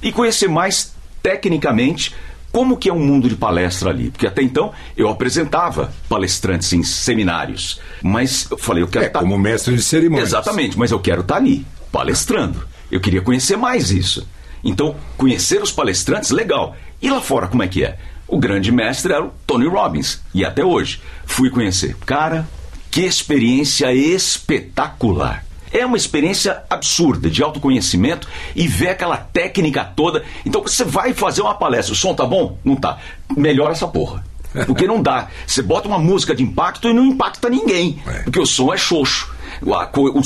e conhecer mais tecnicamente como que é um mundo de palestra ali. Porque até então eu apresentava palestrantes em seminários, mas eu falei, eu quero é, estar... como mestre de cerimônias. Exatamente, mas eu quero estar ali, palestrando. Eu queria conhecer mais isso. Então, conhecer os palestrantes, legal. E lá fora, como é que é? O grande mestre era o Tony Robbins. E até hoje fui conhecer. Cara, que experiência espetacular. É uma experiência absurda de autoconhecimento e ver aquela técnica toda. Então você vai fazer uma palestra, o som tá bom? Não tá. Melhora essa porra. Porque não dá. Você bota uma música de impacto e não impacta ninguém. É. Porque o som é xoxo.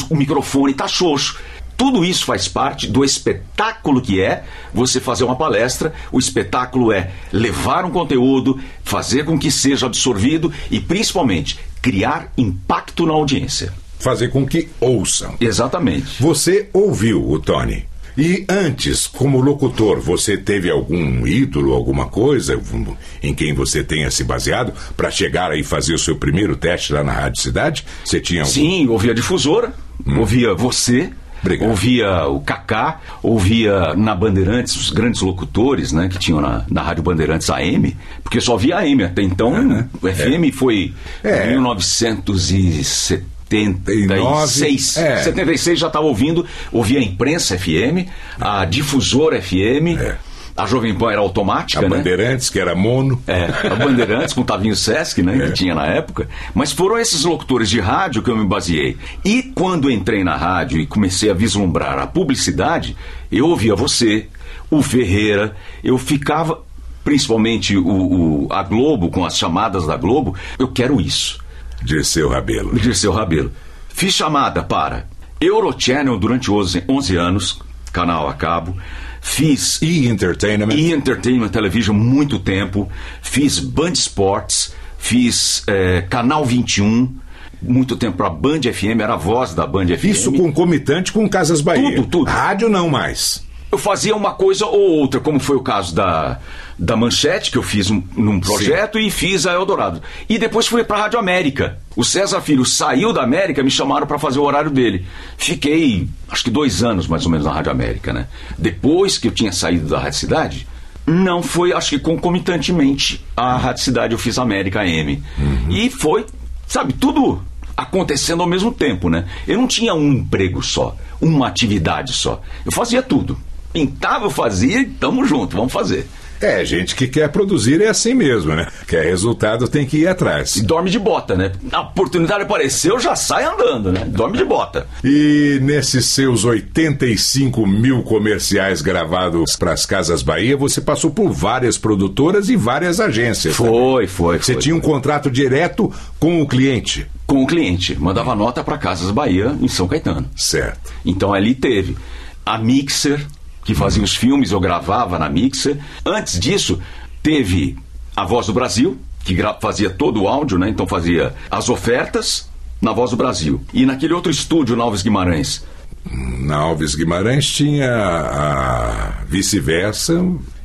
O, microfone tá xoxo. Tudo isso faz parte do espetáculo que é você fazer uma palestra. O espetáculo é levar um conteúdo, fazer com que seja absorvido e, principalmente, criar impacto na audiência. Fazer com que ouçam. Exatamente. Você ouviu o Tony. E antes, como locutor, você teve algum ídolo, alguma coisa em quem você tenha se baseado para chegar aí fazer o seu primeiro teste lá na Rádio Cidade? Você tinha algum... Sim, ouvia difusora, hum. ouvia você, Obrigado. Ouvia o Kaká, ouvia na Bandeirantes os grandes locutores, né, que tinham na, na Rádio Bandeirantes AM, porque só via AM até então. Uhum. O FM é. foi é. 1970. 76. É. 76 já estava ouvindo, ouvia a imprensa FM, a difusora FM. É. A Jovem Pan era automática, a né? Bandeirantes, que era mono. É, a Bandeirantes com o Tavinho Sesc, né? É. Que tinha na época. Mas foram esses locutores de rádio que eu me baseei. E quando entrei na rádio e comecei a vislumbrar a publicidade, eu ouvia você, o Ferreira, eu ficava, principalmente o, o a Globo, com as chamadas da Globo, eu quero isso. Dirceu Rabelo. Dirceu Rabelo. Fiz chamada para Eurochannel durante 11, 11 anos, canal a cabo. Fiz E Entertainment. E Entertainment Television muito tempo. Fiz Band Sports, fiz é, Canal 21, muito tempo para Band FM, era a voz da Band FM. Isso concomitante com Casas Bahia. Tudo, tudo. Rádio não mais eu fazia uma coisa ou outra, como foi o caso da, da Manchete, que eu fiz um, num projeto Sim. e fiz a Eldorado. E depois fui para a Rádio América. O César Filho saiu da América, me chamaram para fazer o horário dele. Fiquei, acho que dois anos mais ou menos na Rádio América, né? Depois que eu tinha saído da Rádio Cidade, não foi, acho que concomitantemente, a Rádio Cidade eu fiz América AM. Uhum. E foi, sabe, tudo acontecendo ao mesmo tempo, né? Eu não tinha um emprego só, uma atividade só. Eu fazia tudo pintava, eu fazia e tamo junto, vamos fazer. É, gente que quer produzir é assim mesmo, né? Quer resultado tem que ir atrás. E dorme de bota, né? A oportunidade apareceu, já sai andando, né? Dorme de bota. E nesses seus 85 mil comerciais gravados para as Casas Bahia, você passou por várias produtoras e várias agências. Foi, também. foi. Você foi, tinha foi. um contrato direto com o cliente. Com o cliente. Mandava nota para Casas Bahia em São Caetano. Certo. Então ali teve a Mixer, que fazia os filmes, eu gravava na Mixer. Antes disso, teve a Voz do Brasil, que fazia todo o áudio, né? Então fazia as ofertas na Voz do Brasil. E naquele outro estúdio, na Alves Guimarães. Na Alves Guimarães tinha a vice-versa,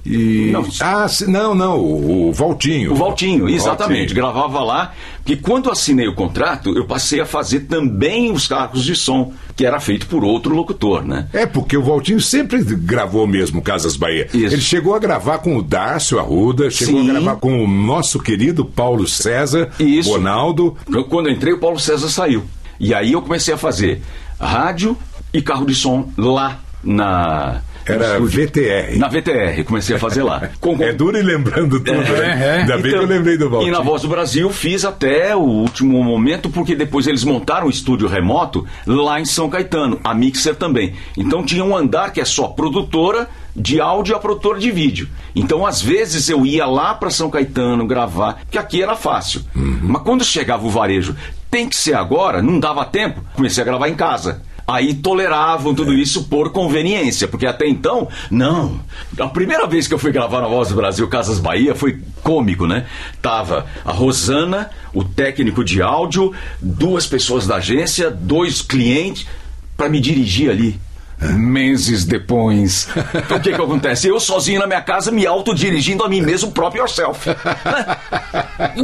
e... Não, ah, não, não, o, Valtinho. O Valtinho, exatamente. Valtinho. Gravava lá, porque quando assinei o contrato, eu passei a fazer também os carros de som, que era feito por outro locutor, né? É, porque o Valtinho sempre gravou mesmo Casas Bahia. Isso. Ele chegou a gravar com o Dárcio Arruda, chegou Sim. a gravar com o nosso querido Paulo César, Isso. Ronaldo. Quando eu entrei, o Paulo César saiu. E aí eu comecei a fazer rádio e carro de som lá na Era VTR. Na VTR, comecei a fazer lá. Com, é duro e lembrando tudo, é, né? É. Ainda bem então, que eu lembrei do Valtinho. E na Voz do Brasil fiz até o último momento, porque depois eles montaram um estúdio remoto lá em São Caetano, a Mixer também. Então tinha um andar que é só produtora de áudio e a produtora de vídeo. Então, às vezes, eu ia lá para São Caetano gravar, que aqui era fácil. Uhum. Mas quando chegava o varejo, tem que ser agora, não dava tempo, comecei a gravar em casa aí toleravam tudo isso por conveniência, porque até então, não. A primeira vez que eu fui gravar na Voz do Brasil Casas Bahia foi cômico, né? Tava a Rosana, o técnico de áudio, duas pessoas da agência, dois clientes para me dirigir ali meses depois. Então o que que acontece? Eu sozinho na minha casa me autodirigindo a mim mesmo, próprio yourself.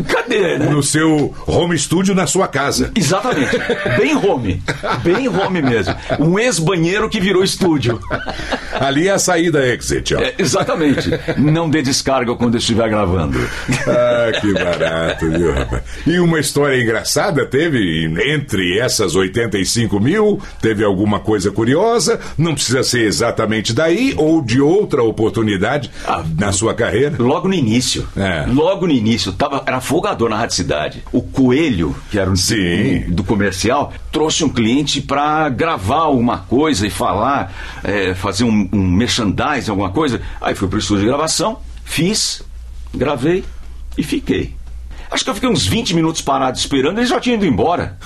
Cadê, né? No seu home studio na sua casa. Exatamente. Bem home. Bem home mesmo. Um ex-banheiro que virou estúdio. Ali é a saída exit, ó. É, exatamente. Não dê descarga quando estiver gravando. Ah, que barato, viu, rapaz? E uma história engraçada teve entre essas 85 mil? Teve alguma coisa curiosa? Não precisa ser exatamente daí ou de outra oportunidade ah, na sua carreira? Logo no início. É. Logo no início. Tava, era folgador na Rádio Cidade. O Coelho, que era um Sim. do comercial, trouxe um cliente para gravar uma coisa e falar, é, fazer um, um merchandising, alguma coisa. Aí fui pro estúdio de gravação, fiz, gravei e fiquei. Acho que eu fiquei uns 20 minutos parado esperando, eles já tinham ido embora.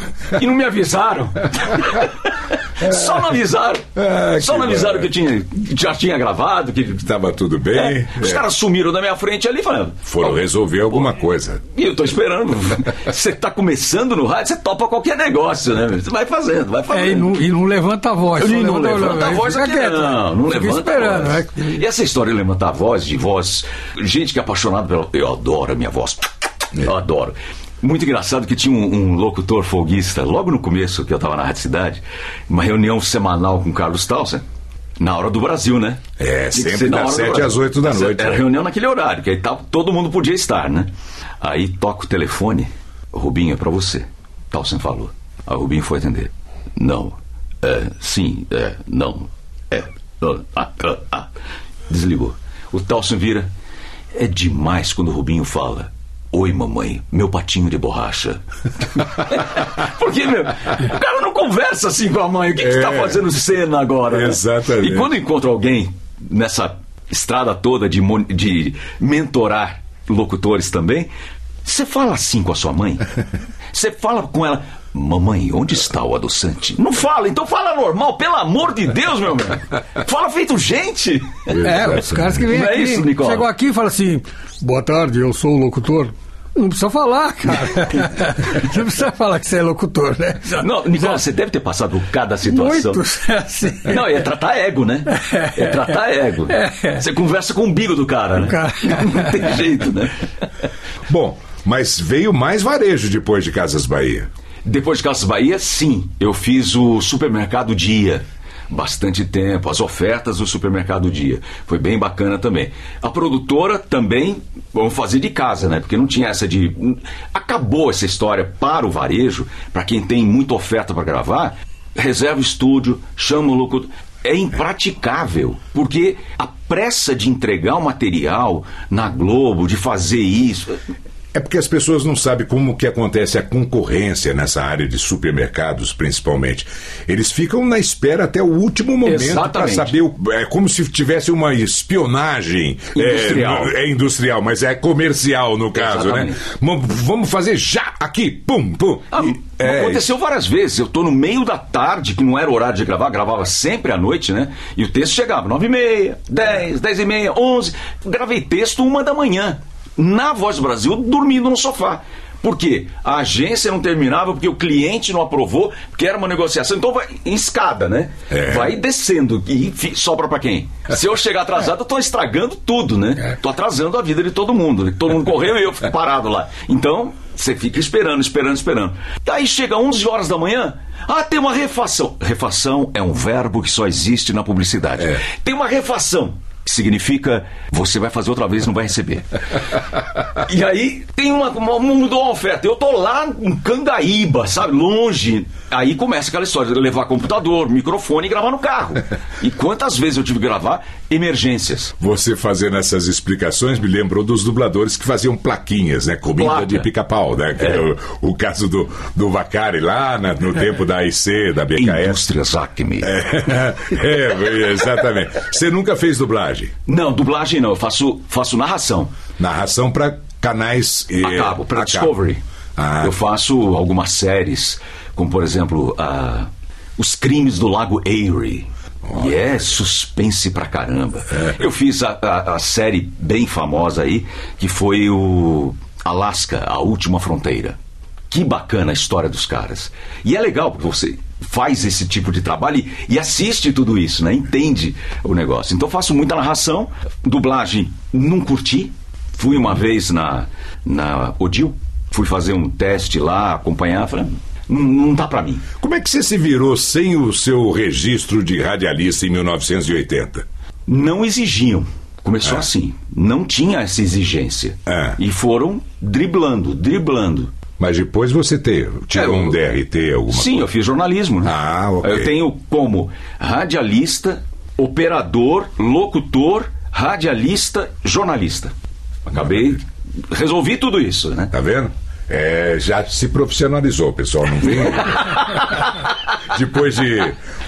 E não me avisaram. Só não avisaram. Ah, Só não avisaram que eu tinha, já tinha gravado, que estava tudo bem. É, os é. caras sumiram da minha frente ali falando. Foram resolver alguma coisa. E eu tô esperando. Você tá começando no rádio, você topa qualquer negócio, né? Você vai fazendo, vai fazendo. É, e, não, e, não, levanta a voz. E não levanta, levanta a voz aqui, quieto. não, não levanta esperando, a voz. E essa história de levantar a voz, de voz, gente que é apaixonada pela. Eu adoro a minha voz. Eu adoro. Muito engraçado que tinha um, um, locutor folguista, logo no começo que eu estava na Rádio Cidade, uma reunião semanal com o Carlos Townsend, na hora do Brasil, né? É, sempre das 7 às 8 da noite. Era né? reunião naquele horário, que aí tá, todo mundo podia estar, né? Aí toca o telefone, Rubinho, é pra você. Townsend falou. Aí o Rubinho foi atender. Não. É, sim, é, não. É. Ah, ah, ah. Desligou. O Townsend vira. É demais quando o Rubinho fala. Oi, mamãe, meu patinho de borracha. Porque, meu, o cara não conversa assim com a mãe. O que, é, que tá é. fazendo cena agora? Né? Exatamente. E quando encontra alguém nessa estrada toda de, de mentorar locutores também, você fala assim com a sua mãe? Você fala com ela, Mamãe, onde está o adoçante? Não fala, então fala normal, pelo amor de Deus, meu irmão. Fala feito gente. É, os caras que vêm é aqui. É isso, Nicola? Chegou aqui e fala assim: Boa tarde, eu sou o locutor. Não precisa falar, cara. não precisa falar que você é locutor, né? Não, Nicola, você deve ter passado cada situação. Muitos, assim. Não, é tratar ego, né? É tratar ego. É. Você conversa com o umbigo do cara, né? Cara... Não tem jeito, né? Bom, mas veio mais varejo depois de Casas Bahia. Depois de Casas Bahia, sim, eu fiz o supermercado Dia. Bastante tempo, as ofertas do supermercado Dia. Foi bem bacana também. A produtora também, vamos fazer de casa, né? Porque não tinha essa de. Acabou essa história para o varejo, para quem tem muita oferta para gravar, reserva estúdio, chama o locutor é impraticável, porque a pressa de entregar o material na Globo, de fazer isso, é porque as pessoas não sabem como que acontece a concorrência nessa área de supermercados, principalmente. Eles ficam na espera até o último momento para saber. O, é como se tivesse uma espionagem industrial. É, é industrial, mas é comercial no caso, né? Exatamente. né? Vamos fazer já aqui, pum, pum. Ah, e, é, aconteceu várias vezes. Eu estou no meio da tarde, que não era horário de gravar, gravava sempre à noite, né? E o texto chegava nove e meia, dez, dez e meia, onze. Gravei texto uma da manhã na Voz do Brasil dormindo no sofá. Por quê? A agência não terminava porque o cliente não aprovou, porque era uma negociação. Então vai em escada, né? É. Vai descendo e sobra para quem? Se eu chegar atrasado, eu tô estragando tudo, né? É. Tô atrasando a vida de todo mundo. Todo mundo correu e eu fico parado lá. Então, você fica esperando, esperando, esperando. Daí chega 11 horas da manhã, ah, tem uma refação. Refação é um verbo que só existe na publicidade. É. Tem uma refação. Que significa você vai fazer outra vez e não vai receber. e aí tem uma, uma, mudou uma oferta. Eu tô lá em Cangaíba, sabe? Longe. Aí começa aquela história de levar computador, microfone e gravar no carro. E quantas vezes eu tive que gravar emergências. Você fazendo essas explicações me lembrou dos dubladores que faziam plaquinhas, né? Comida Placa. de pica-pau, né? Que é. é o, o, caso do, do Vacari lá na, no tempo da AIC, da BKS. Indústrias Acme. É, é, exatamente. Você nunca fez dublagem? Não, dublagem não. Eu faço, faço narração. Narração para canais... Eh, Acabo, para Discovery. Ah. Eu faço algumas séries, como por exemplo... Uh, os Crimes do Lago Erie. E é suspense pra caramba. É. Eu fiz a, a, a, série bem famosa aí, que foi o Alaska, a última fronteira. Que bacana a história dos caras. E é legal, porque você faz esse tipo de trabalho e, e assiste tudo isso, né? Entende o negócio. Então faço muita narração, dublagem não curti. Fui uma vez na, na Odil, fui fazer um teste lá, acompanhar, falei, não, não dá para mim. Como é que você se virou sem o seu registro de radialista em 1980? Não exigiam. Começou é. assim. Não tinha essa exigência. É. E foram driblando, driblando. Mas depois você teve, tirou é, um DRT, alguma sim, coisa? eu fiz jornalismo. Né? Ah, ok. Eu tenho como radialista, operador, locutor, radialista, jornalista. Acabei, resolvi tudo isso, né? Tá vendo? É, já se profissionalizou, pessoal, não vem? Depois de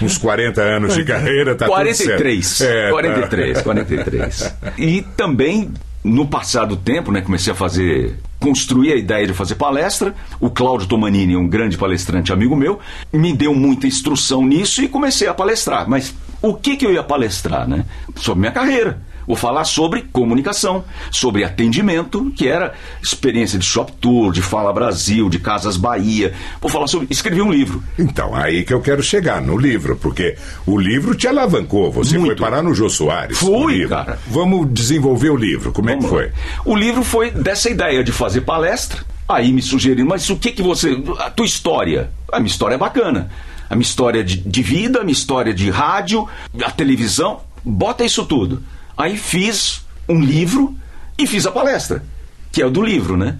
uns 40 anos de carreira, tá 43, tudo certo. É, 43, tá. 43. E também, no passado tempo, né, comecei a fazer construir a ideia de fazer palestra. O Cláudio Tomanini, um grande palestrante amigo meu, me deu muita instrução nisso e comecei a palestrar. Mas o que, que eu ia palestrar, né? Sobre minha carreira. Vou falar sobre comunicação, sobre atendimento, que era experiência de shop tour, de Fala Brasil, de Casas Bahia. Vou falar sobre. Escrevi um livro. Então, aí que eu quero chegar, no livro, porque o livro te alavancou. Você Muito. foi parar no Jô Soares. Fui, cara. Vamos desenvolver o livro. Como Vamos é que foi? O livro foi dessa ideia de fazer palestra. Aí me sugeriram, mas o que que você. A tua história? A minha história é bacana. A minha história de, de vida, a minha história de rádio, a televisão. Bota isso tudo. Aí fiz um livro e fiz a palestra, que é o do livro, né?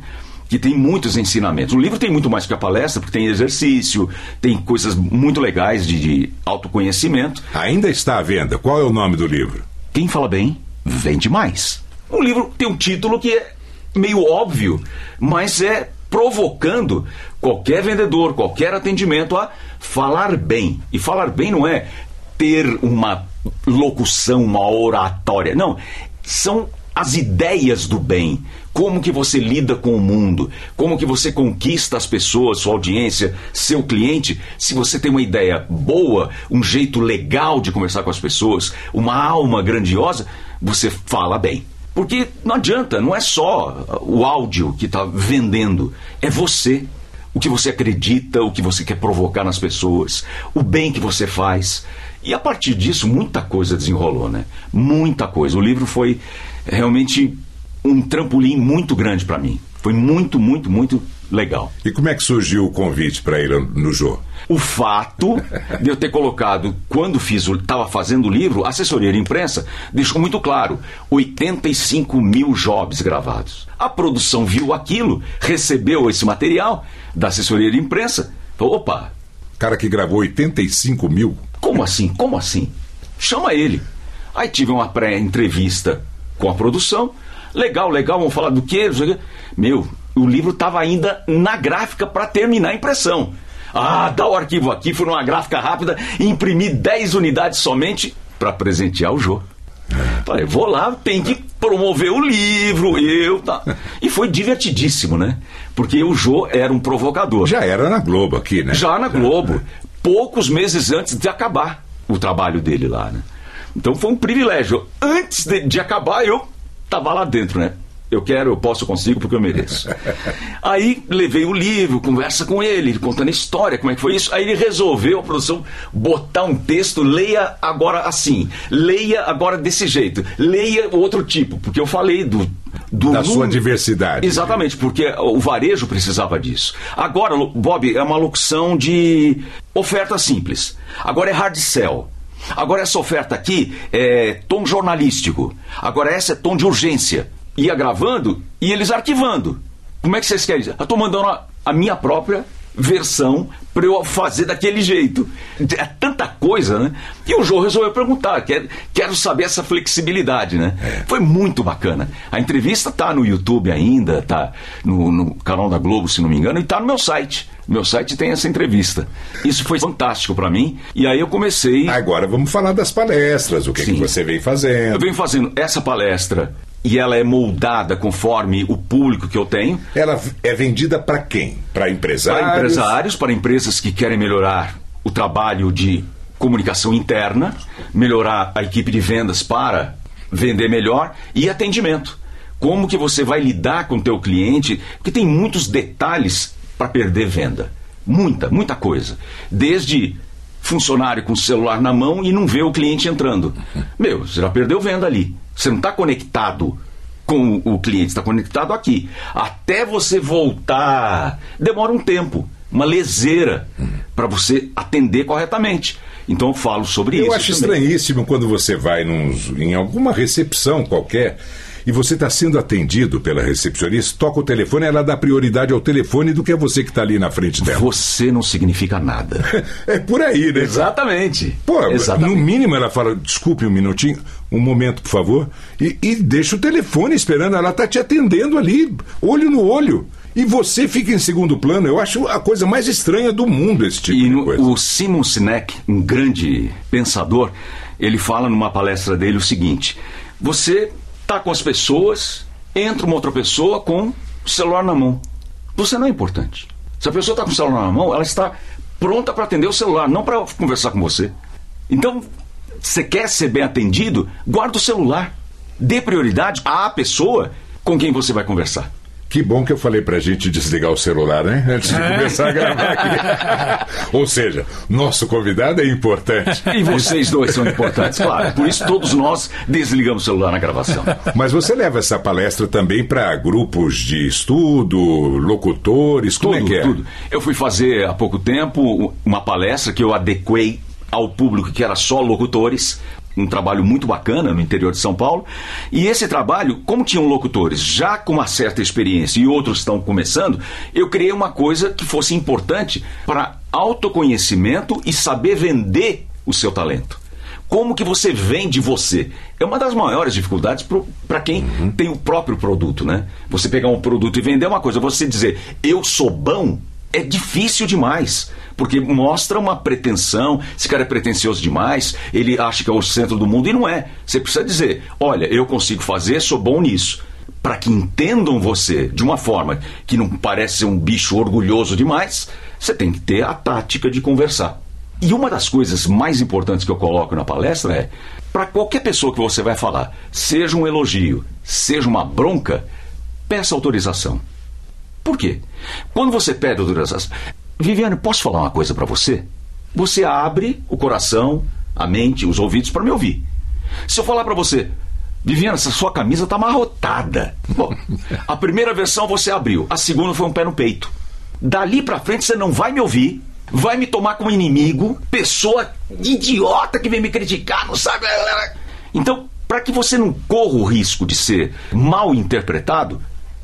Que tem muitos ensinamentos. O livro tem muito mais que a palestra, porque tem exercício, tem coisas muito legais de, de autoconhecimento. Ainda está à venda. Qual é o nome do livro? Quem fala bem, vende mais. O livro tem um título que é meio óbvio, mas é provocando qualquer vendedor, qualquer atendimento a falar bem. E falar bem não é ter uma locução, uma oratória. Não, são as ideias do bem, como que você lida com o mundo, como que você conquista as pessoas, sua audiência, seu cliente, se você tem uma ideia boa, um jeito legal de conversar com as pessoas, uma alma grandiosa, você fala bem. Porque não adianta, não é só o áudio que está vendendo, é você. O que você acredita, o que você quer provocar nas pessoas, o bem que você faz. E a partir disso, muita coisa desenrolou, né? Muita coisa. O livro foi realmente um trampolim muito grande para mim. Foi muito, muito, muito legal. E como é que surgiu o convite para ir no Jô? O fato de eu ter colocado, quando fiz, estava fazendo o livro, a assessoria de imprensa deixou muito claro: 85 mil jobs gravados. A produção viu aquilo, recebeu esse material da assessoria de imprensa. Falou, opa. Cara que gravou 85 mil? Como assim? Como assim? Chama ele. Aí tive uma pré-entrevista com a produção. Legal, legal, vamos falar do quê? Meu, o livro estava ainda na gráfica para terminar a impressão. Ah, dá o arquivo aqui, foi numa gráfica rápida imprimi 10 unidades somente para presentear o Jô. Falei, vou lá, tem que promover o livro, eu tá. E foi divertidíssimo, né? Porque o Jô era um provocador. Já era na Globo aqui, né? Já na Globo poucos meses antes de acabar o trabalho dele lá, né? Então foi um privilégio. Antes de, de acabar, eu estava lá dentro, né? Eu quero, eu posso, eu consigo, porque eu mereço. Aí levei o livro, conversa com ele, contando a história, como é que foi isso. Aí ele resolveu, a produção, botar um texto, leia agora assim, leia agora desse jeito, leia o outro tipo, porque eu falei do. do da sua diversidade. Exatamente, porque o varejo precisava disso. Agora, Bob, é uma locução de oferta simples. Agora é hard sell. Agora essa oferta aqui é tom jornalístico. Agora essa é tom de urgência. Ia gravando e eles arquivando. Como é que vocês querem? Eu estou mandando a, a minha própria versão para eu fazer daquele jeito. É tanta coisa, né? E o João resolveu perguntar, quer, quero saber essa flexibilidade, né? É. Foi muito bacana. A entrevista tá no YouTube ainda, tá no, no canal da Globo, se não me engano, e tá no meu site. Meu site tem essa entrevista. Isso foi fantástico para mim. E aí eu comecei. Agora vamos falar das palestras, o que, que você vem fazendo. Eu venho fazendo essa palestra e ela é moldada conforme o público que eu tenho. Ela é vendida para quem? Para empresários? Para empresários, para empresas que querem melhorar o trabalho de comunicação interna, melhorar a equipe de vendas para vender melhor e atendimento. Como que você vai lidar com o teu cliente? Porque tem muitos detalhes para perder venda. Muita, muita coisa. Desde funcionário com o celular na mão e não vê o cliente entrando. Meu, você já perdeu venda ali. Você não está conectado com o cliente, está conectado aqui. Até você voltar, demora um tempo, uma leseira para você atender corretamente. Então eu falo sobre eu isso. Eu acho também. estranhíssimo quando você vai num, em alguma recepção qualquer e você está sendo atendido pela recepcionista, toca o telefone, ela dá prioridade ao telefone do que a você que está ali na frente dela. Você não significa nada. é por aí, né? Exatamente. Pô, Exatamente. no mínimo ela fala, desculpe um minutinho, um momento, por favor, e, e deixa o telefone esperando, ela está te atendendo ali, olho no olho. E você fica em segundo plano. Eu acho a coisa mais estranha do mundo esse tipo e de coisa. O Simon Sinek, um grande pensador, ele fala numa palestra dele o seguinte: você está com as pessoas, entra uma outra pessoa com o celular na mão. Você não é importante. Se a pessoa está com o celular na mão, ela está pronta para atender o celular, não para conversar com você. Então, você quer ser bem atendido? Guarda o celular. Dê prioridade à pessoa com quem você vai conversar. Que bom que eu falei pra gente desligar o celular, né? Antes de é. começar a gravar aqui. Ou seja, nosso convidado é importante. E vocês dois são importantes, claro. Por isso todos nós desligamos o celular na gravação. Mas você leva essa palestra também para grupos de estudo, locutores, como tudo, é que é? Tudo. Eu fui fazer há pouco tempo uma palestra que eu adequei ao público que era só locutores, um trabalho muito bacana no interior de São Paulo. E esse trabalho, como tinham locutores já com uma certa experiência e outros estão começando, eu criei uma coisa que fosse importante para autoconhecimento e saber vender o seu talento. Como que você vende você? É uma das maiores dificuldades para quem uhum. tem o próprio produto, né? Você pegar um produto e vender uma coisa, você dizer eu sou bom, é difícil demais. Porque mostra uma pretensão, esse cara é pretencioso demais, ele acha que é o centro do mundo e não é. Você precisa dizer: olha, eu consigo fazer, sou bom nisso. Para que entendam você de uma forma que não parece ser um bicho orgulhoso demais, você tem que ter a tática de conversar. E uma das coisas mais importantes que eu coloco na palestra é: para qualquer pessoa que você vai falar, seja um elogio, seja uma bronca, peça autorização. Por quê? Quando você pede autorização, Viviane, posso falar uma coisa para você? Você abre o coração, a mente, os ouvidos para me ouvir. Se eu falar para você, Viviane, essa sua camisa tá amarrotada. Bom, a primeira versão você abriu, a segunda foi um pé no peito. Dali para frente você não vai me ouvir, vai me tomar como inimigo, pessoa idiota que vem me criticar, não sabe. Então, para que você não corra o risco de ser mal interpretado,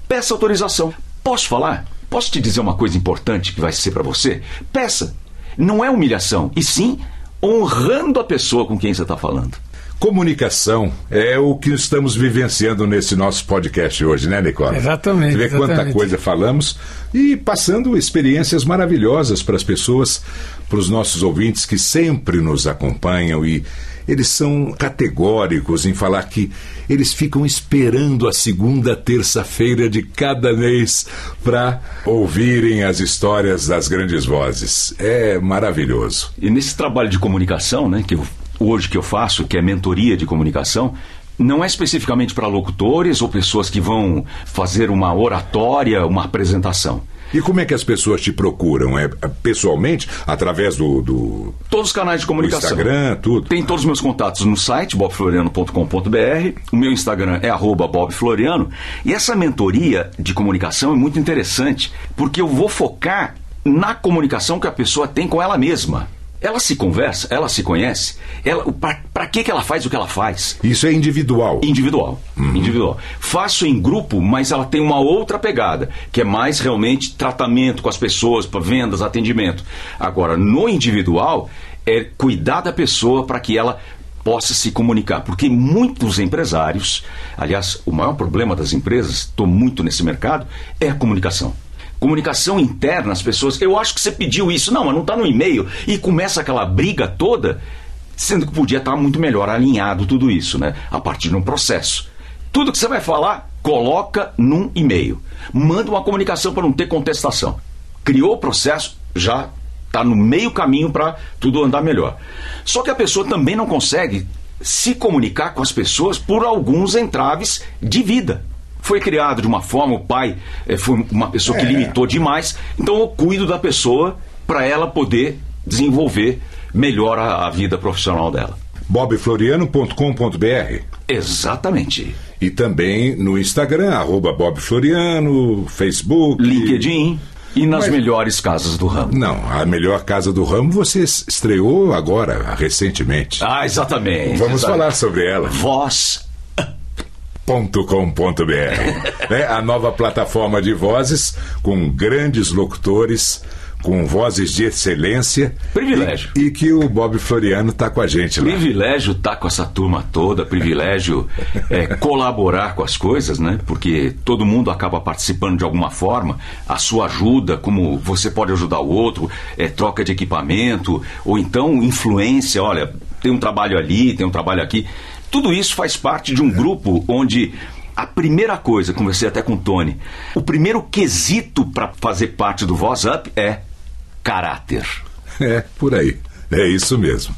peça autorização. Posso falar? Posso te dizer uma coisa importante que vai ser para você? Peça. Não é humilhação, e sim honrando a pessoa com quem você está falando. Comunicação é o que estamos vivenciando nesse nosso podcast hoje, né, Nicola? Exatamente. Você vê exatamente. quanta coisa falamos e passando experiências maravilhosas para as pessoas, para os nossos ouvintes que sempre nos acompanham e eles são categóricos em falar que eles ficam esperando a segunda terça-feira de cada mês para ouvirem as histórias das grandes vozes. É maravilhoso. E nesse trabalho de comunicação, né, que eu, hoje que eu faço, que é mentoria de comunicação, não é especificamente para locutores ou pessoas que vão fazer uma oratória, uma apresentação. E como é que as pessoas te procuram? É pessoalmente? Através do. do todos os canais de comunicação. Instagram, tudo. Tem todos os meus contatos no site, bobfloriano.com.br. O meu Instagram é bobfloriano. E essa mentoria de comunicação é muito interessante, porque eu vou focar na comunicação que a pessoa tem com ela mesma. Ela se conversa, ela se conhece, ela, para que, que ela faz o que ela faz? Isso é individual. Individual. Uhum. Individual. Faço em grupo, mas ela tem uma outra pegada, que é mais realmente tratamento com as pessoas, para vendas, atendimento. Agora, no individual, é cuidar da pessoa para que ela possa se comunicar. Porque muitos empresários, aliás, o maior problema das empresas, estou muito nesse mercado, é a comunicação comunicação interna, as pessoas. Eu acho que você pediu isso, não, mas não está no e-mail. E começa aquela briga toda, sendo que podia estar tá muito melhor alinhado tudo isso, né? A partir de um processo. Tudo que você vai falar, coloca num e-mail. Manda uma comunicação para não ter contestação. Criou o processo, já está no meio caminho para tudo andar melhor. Só que a pessoa também não consegue se comunicar com as pessoas por alguns entraves de vida foi criado de uma forma, o pai é, foi uma pessoa que é. limitou demais, então eu cuido da pessoa para ela poder desenvolver melhor a, a vida profissional dela. bobfloriano.com.br Exatamente. E também no Instagram, arroba Bob Floriano, Facebook. LinkedIn. E nas Mas, melhores casas do ramo. Não, a melhor casa do ramo você estreou agora, recentemente. Ah, exatamente. Vamos exatamente. falar sobre ela. Voz com.br né? A nova plataforma de vozes com grandes locutores, com vozes de excelência. Privilégio. E, e que o Bob Floriano está com a gente lá. Privilégio estar tá com essa turma toda, privilégio é, colaborar com as coisas, né? Porque todo mundo acaba participando de alguma forma. A sua ajuda, como você pode ajudar o outro, é, troca de equipamento, ou então influência, olha, tem um trabalho ali, tem um trabalho aqui. Tudo isso faz parte de um grupo onde a primeira coisa, conversei até com o Tony, o primeiro quesito para fazer parte do Voz Up é caráter. É, por aí. É isso mesmo.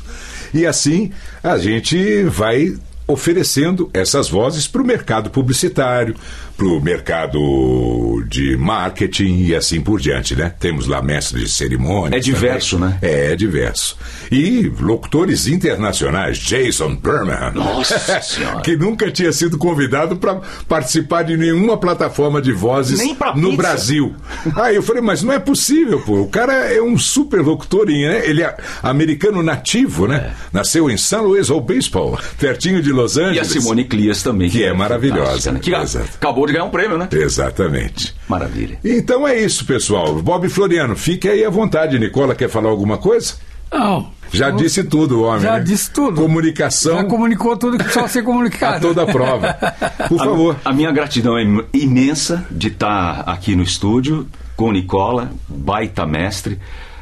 E assim a gente vai oferecendo essas vozes para o mercado publicitário, para o mercado de marketing e assim por diante, né? Temos lá mestres de cerimônia. É diverso, também. né? É, é diverso. E locutores internacionais, Jason Berman. Nossa senhora. que nunca tinha sido convidado para participar de nenhuma plataforma de vozes no pizza. Brasil. Aí eu falei, mas não é possível, pô. O cara é um super locutor, né? Ele é americano nativo, né? É. Nasceu em San Luis Obispo, pertinho de Los Angeles. E a Simone Clias também. Que, que é, é maravilhosa. Né? Que acabou de ganhar um prêmio, né? Exatamente. Maravilha. Então é isso, pessoal. Bob Floriano, fique aí à vontade. Nicola, quer falar alguma coisa? Não. Já disse tudo, homem. Já né? disse tudo. Comunicação. Já comunicou tudo que só ser comunicado. a toda prova. Por a, favor. A minha gratidão é imensa de estar aqui no estúdio com o Nicola, baita mestre.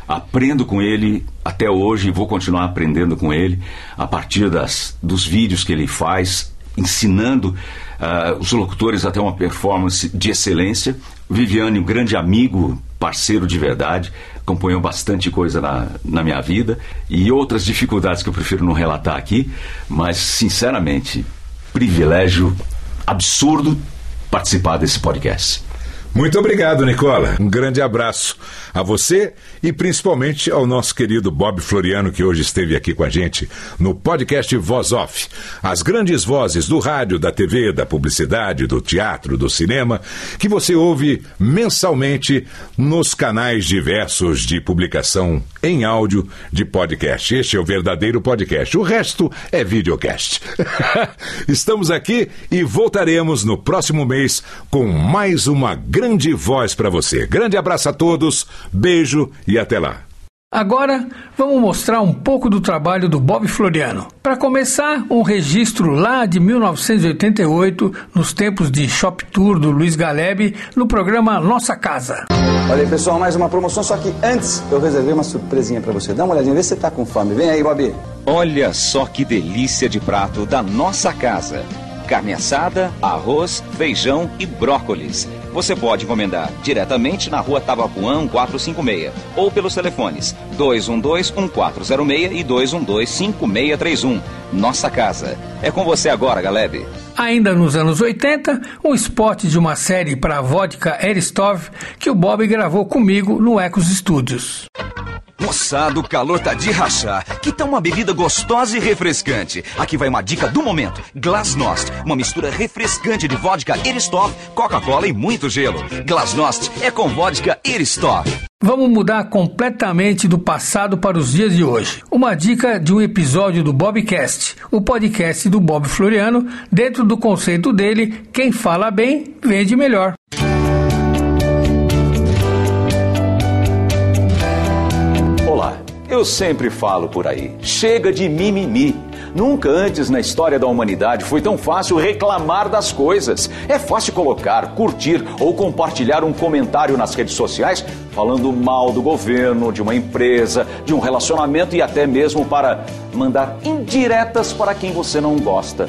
Aprendo com ele até hoje e vou continuar aprendendo com ele a partir das, dos vídeos que ele faz, ensinando uh, os locutores a ter uma performance de excelência. Viviane, um grande amigo, parceiro de verdade, acompanhou bastante coisa na, na minha vida e outras dificuldades que eu prefiro não relatar aqui, mas sinceramente, privilégio absurdo participar desse podcast. Muito obrigado, Nicola. Um grande abraço a você e principalmente ao nosso querido Bob Floriano, que hoje esteve aqui com a gente no podcast Voz Off. As grandes vozes do rádio, da TV, da publicidade, do teatro, do cinema, que você ouve mensalmente nos canais diversos de publicação em áudio de podcast. Este é o verdadeiro podcast. O resto é videocast. Estamos aqui e voltaremos no próximo mês com mais uma grande grande voz para você. Grande abraço a todos, beijo e até lá. Agora vamos mostrar um pouco do trabalho do Bob Floriano. Para começar, um registro lá de 1988, nos tempos de Shop Tour do Luiz Galeb, no programa Nossa Casa. Olha aí, pessoal, mais uma promoção, só que antes eu reservei uma surpresinha para você. Dá uma olhadinha, vê se você tá com fome. Vem aí, Bob. Olha só que delícia de prato da Nossa Casa. Carne assada, arroz, feijão e brócolis você pode encomendar diretamente na rua Tabapuã 456 ou pelos telefones 212-1406 e 212-5631. Nossa casa. É com você agora, Galebe. Ainda nos anos 80, um spot de uma série para a vodka Eristov que o Bob gravou comigo no Ecos Studios. Moçada, o calor tá de rachar. Que tal uma bebida gostosa e refrescante? Aqui vai uma dica do momento. Glasnost, uma mistura refrescante de vodka Eristov, Coca-Cola e muito gelo. Glasnost é com vodka Eristov. Vamos mudar completamente do passado para os dias de hoje. Uma dica de um episódio do Bobcast, o podcast do Bob Floriano, dentro do conceito dele: quem fala bem, vende melhor. Eu sempre falo por aí: chega de mimimi. Nunca antes na história da humanidade foi tão fácil reclamar das coisas. É fácil colocar, curtir ou compartilhar um comentário nas redes sociais falando mal do governo, de uma empresa, de um relacionamento e até mesmo para mandar indiretas para quem você não gosta.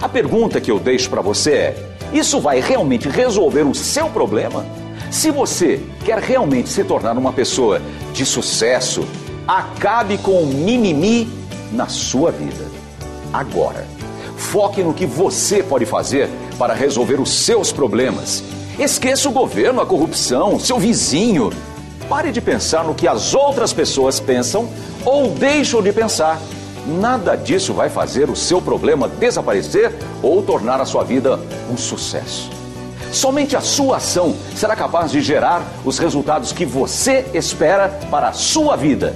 A pergunta que eu deixo para você é: isso vai realmente resolver o seu problema? Se você quer realmente se tornar uma pessoa de sucesso, acabe com o mimimi na sua vida agora. Foque no que você pode fazer para resolver os seus problemas. Esqueça o governo, a corrupção, seu vizinho. Pare de pensar no que as outras pessoas pensam ou deixam de pensar. Nada disso vai fazer o seu problema desaparecer ou tornar a sua vida um sucesso. Somente a sua ação será capaz de gerar os resultados que você espera para a sua vida.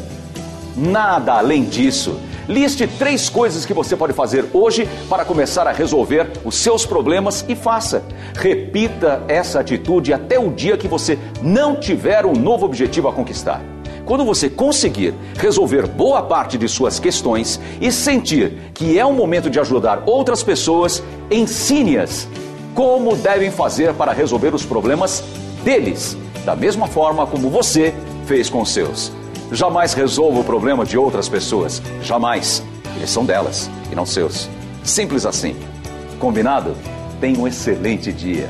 Nada além disso Liste três coisas que você pode fazer hoje para começar a resolver os seus problemas e faça. Repita essa atitude até o dia que você não tiver um novo objetivo a conquistar. Quando você conseguir resolver boa parte de suas questões e sentir que é o momento de ajudar outras pessoas, ensine-as como devem fazer para resolver os problemas deles, da mesma forma como você fez com os seus. Jamais resolva o problema de outras pessoas. Jamais. Eles são delas e não seus. Simples assim. Combinado? Tenha um excelente dia.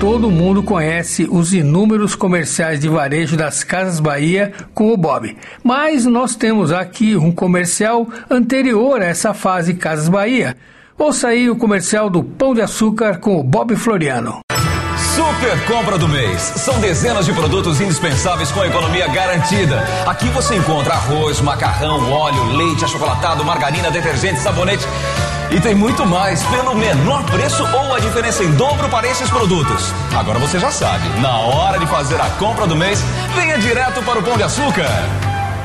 Todo mundo conhece os inúmeros comerciais de varejo das Casas Bahia com o Bob, mas nós temos aqui um comercial anterior a essa fase Casas Bahia. Ouça aí o comercial do Pão de Açúcar com o Bob Floriano. Super compra do mês. São dezenas de produtos indispensáveis com economia garantida. Aqui você encontra arroz, macarrão, óleo, leite, achocolatado, margarina, detergente, sabonete. E tem muito mais pelo menor preço ou a diferença em dobro para esses produtos. Agora você já sabe, na hora de fazer a compra do mês, venha direto para o Pão de Açúcar.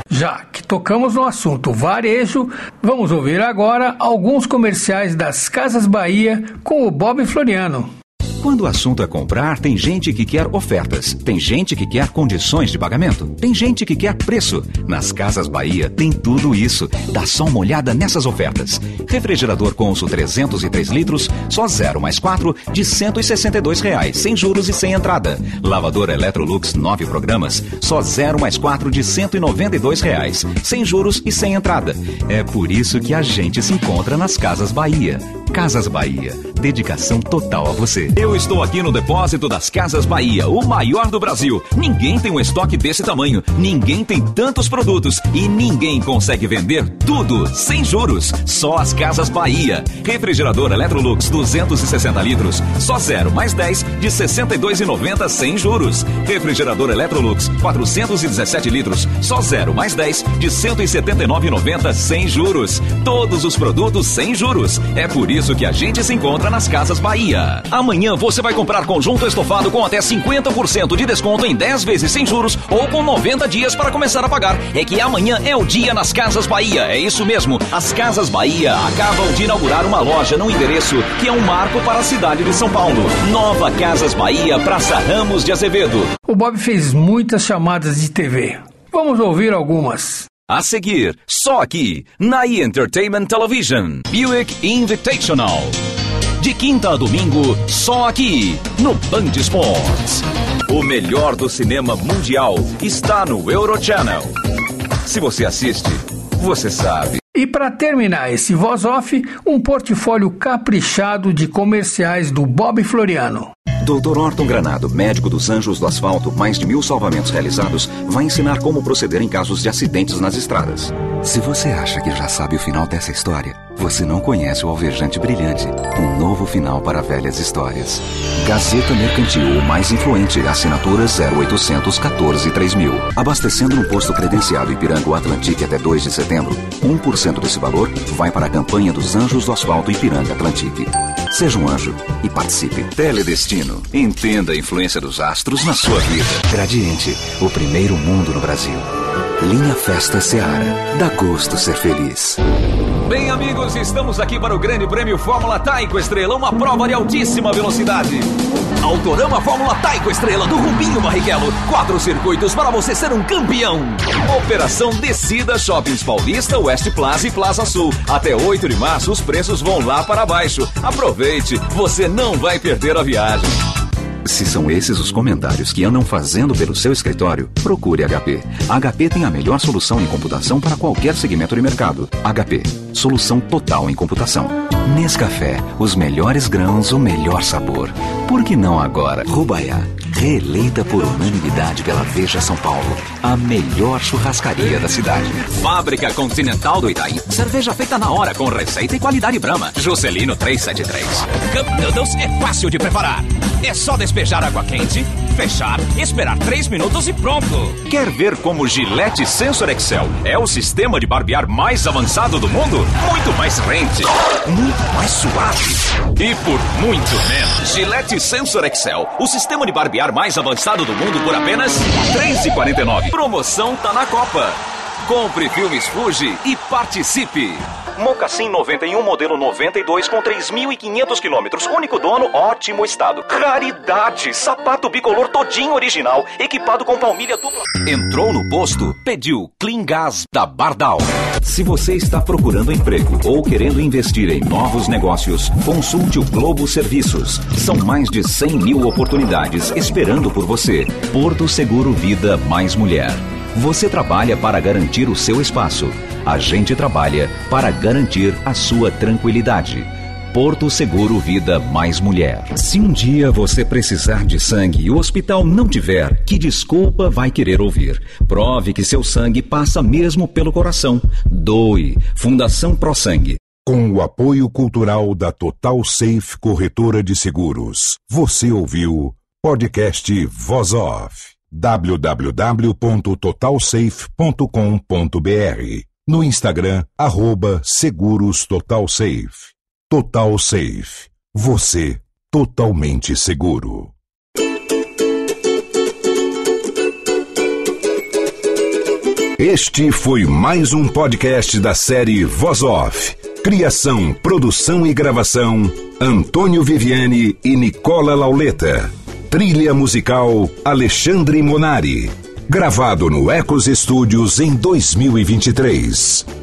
Já que tocamos no assunto varejo, vamos ouvir agora alguns comerciais das Casas Bahia com o Bob Floriano. Quando o assunto é comprar, tem gente que quer ofertas, tem gente que quer condições de pagamento, tem gente que quer preço. Nas Casas Bahia tem tudo isso. Dá só uma olhada nessas ofertas. Refrigerador Consul 303 litros, só 0 mais 4 de 162 reais, sem juros e sem entrada. Lavador Electrolux 9 programas, só 0 mais 4 de 192 reais, sem juros e sem entrada. É por isso que a gente se encontra nas Casas Bahia. Casas Bahia, dedicação total a você. Eu estou aqui no depósito das Casas Bahia, o maior do Brasil. Ninguém tem um estoque desse tamanho, ninguém tem tantos produtos e ninguém consegue vender tudo sem juros. Só as Casas Bahia. Refrigerador Electrolux 260 litros, só 0 mais 10 de 62,90 sem juros. Refrigerador Electrolux 417 litros, só 0 mais 10 de 179,90 sem juros. Todos os produtos sem juros. É por isso isso que a gente se encontra nas Casas Bahia. Amanhã você vai comprar conjunto estofado com até 50% de desconto em 10 vezes sem juros ou com 90 dias para começar a pagar. É que amanhã é o dia nas Casas Bahia. É isso mesmo. As Casas Bahia acabam de inaugurar uma loja no endereço que é um marco para a cidade de São Paulo. Nova Casas Bahia, Praça Ramos de Azevedo. O Bob fez muitas chamadas de TV. Vamos ouvir algumas. A seguir, só aqui, na E! Entertainment Television, Buick Invitational. De quinta a domingo, só aqui, no Band Sports. O melhor do cinema mundial está no Eurochannel. Se você assiste, você sabe. E para terminar esse voz off, um portfólio caprichado de comerciais do Bob Floriano. Dr. Orton Granado, médico dos Anjos do Asfalto, mais de mil salvamentos realizados, vai ensinar como proceder em casos de acidentes nas estradas. Se você acha que já sabe o final dessa história, você não conhece o Alvejante Brilhante, um novo final para velhas histórias. Gazeta Mercantil, o mais influente, assinatura 0800 14 3000. Abastecendo no posto credenciado Ipiranga Atlantique até 2 de setembro, 1% desse valor vai para a campanha dos Anjos do Asfalto Ipiranga Atlantique. Seja um anjo e participe. Teledestino. Entenda a influência dos astros na sua vida. Gradiente, o primeiro mundo no Brasil. Linha Festa Seara. Dá gosto ser feliz. Bem, amigos, estamos aqui para o Grande Prêmio Fórmula Taiko Estrela, uma prova de altíssima velocidade. Autorama Fórmula Taiko Estrela do Rubinho Barrichello. Quatro circuitos para você ser um campeão. Operação Descida Shoppings Paulista, West Plaza e Plaza Sul. Até 8 de março os preços vão lá para baixo. Aproveite, você não vai perder a viagem. Se são esses os comentários que andam fazendo pelo seu escritório, procure HP. HP tem a melhor solução em computação para qualquer segmento de mercado. HP, solução total em computação. Nescafé, os melhores grãos, o melhor sabor. Por que não agora? Rubaiá, reeleita por unanimidade pela Veja São Paulo, a melhor churrascaria da cidade. Fábrica Continental do Itaim. Cerveja feita na hora com receita e qualidade Brahma. Juscelino 373. Cup Noodles é fácil de preparar. É só despejar água quente, fechar, esperar 3 minutos e pronto. Quer ver como Gillette Sensor Excel é o sistema de barbear mais avançado do mundo? Muito mais rente, muito mais suave e por muito menos. Gillette Sensor Excel, o sistema de barbear mais avançado do mundo por apenas R$ 3,49. Promoção tá na Copa. Compre filmes Fuji e participe. Mocassim 91, modelo 92, com 3.500 quilômetros. Único dono, ótimo estado. Raridade! Sapato bicolor todinho original, equipado com palmilha dupla. Entrou no posto, pediu Clean Gas da Bardal. Se você está procurando emprego ou querendo investir em novos negócios, consulte o Globo Serviços. São mais de 100 mil oportunidades esperando por você. Porto Seguro Vida Mais Mulher. Você trabalha para garantir o seu espaço. A gente trabalha para garantir a sua tranquilidade. Porto Seguro Vida Mais Mulher. Se um dia você precisar de sangue e o hospital não tiver, que desculpa vai querer ouvir? Prove que seu sangue passa mesmo pelo coração. Doe. Fundação Pro Sangue. Com o apoio cultural da Total Safe Corretora de Seguros, você ouviu podcast Voz Off www.totalsafe.com.br No Instagram, arroba Seguros Total Safe. Total Safe. Você totalmente seguro. Este foi mais um podcast da série Voz Off. Criação, produção e gravação: Antônio Viviane e Nicola Lauleta. Trilha musical Alexandre Monari. Gravado no Ecos Studios em 2023.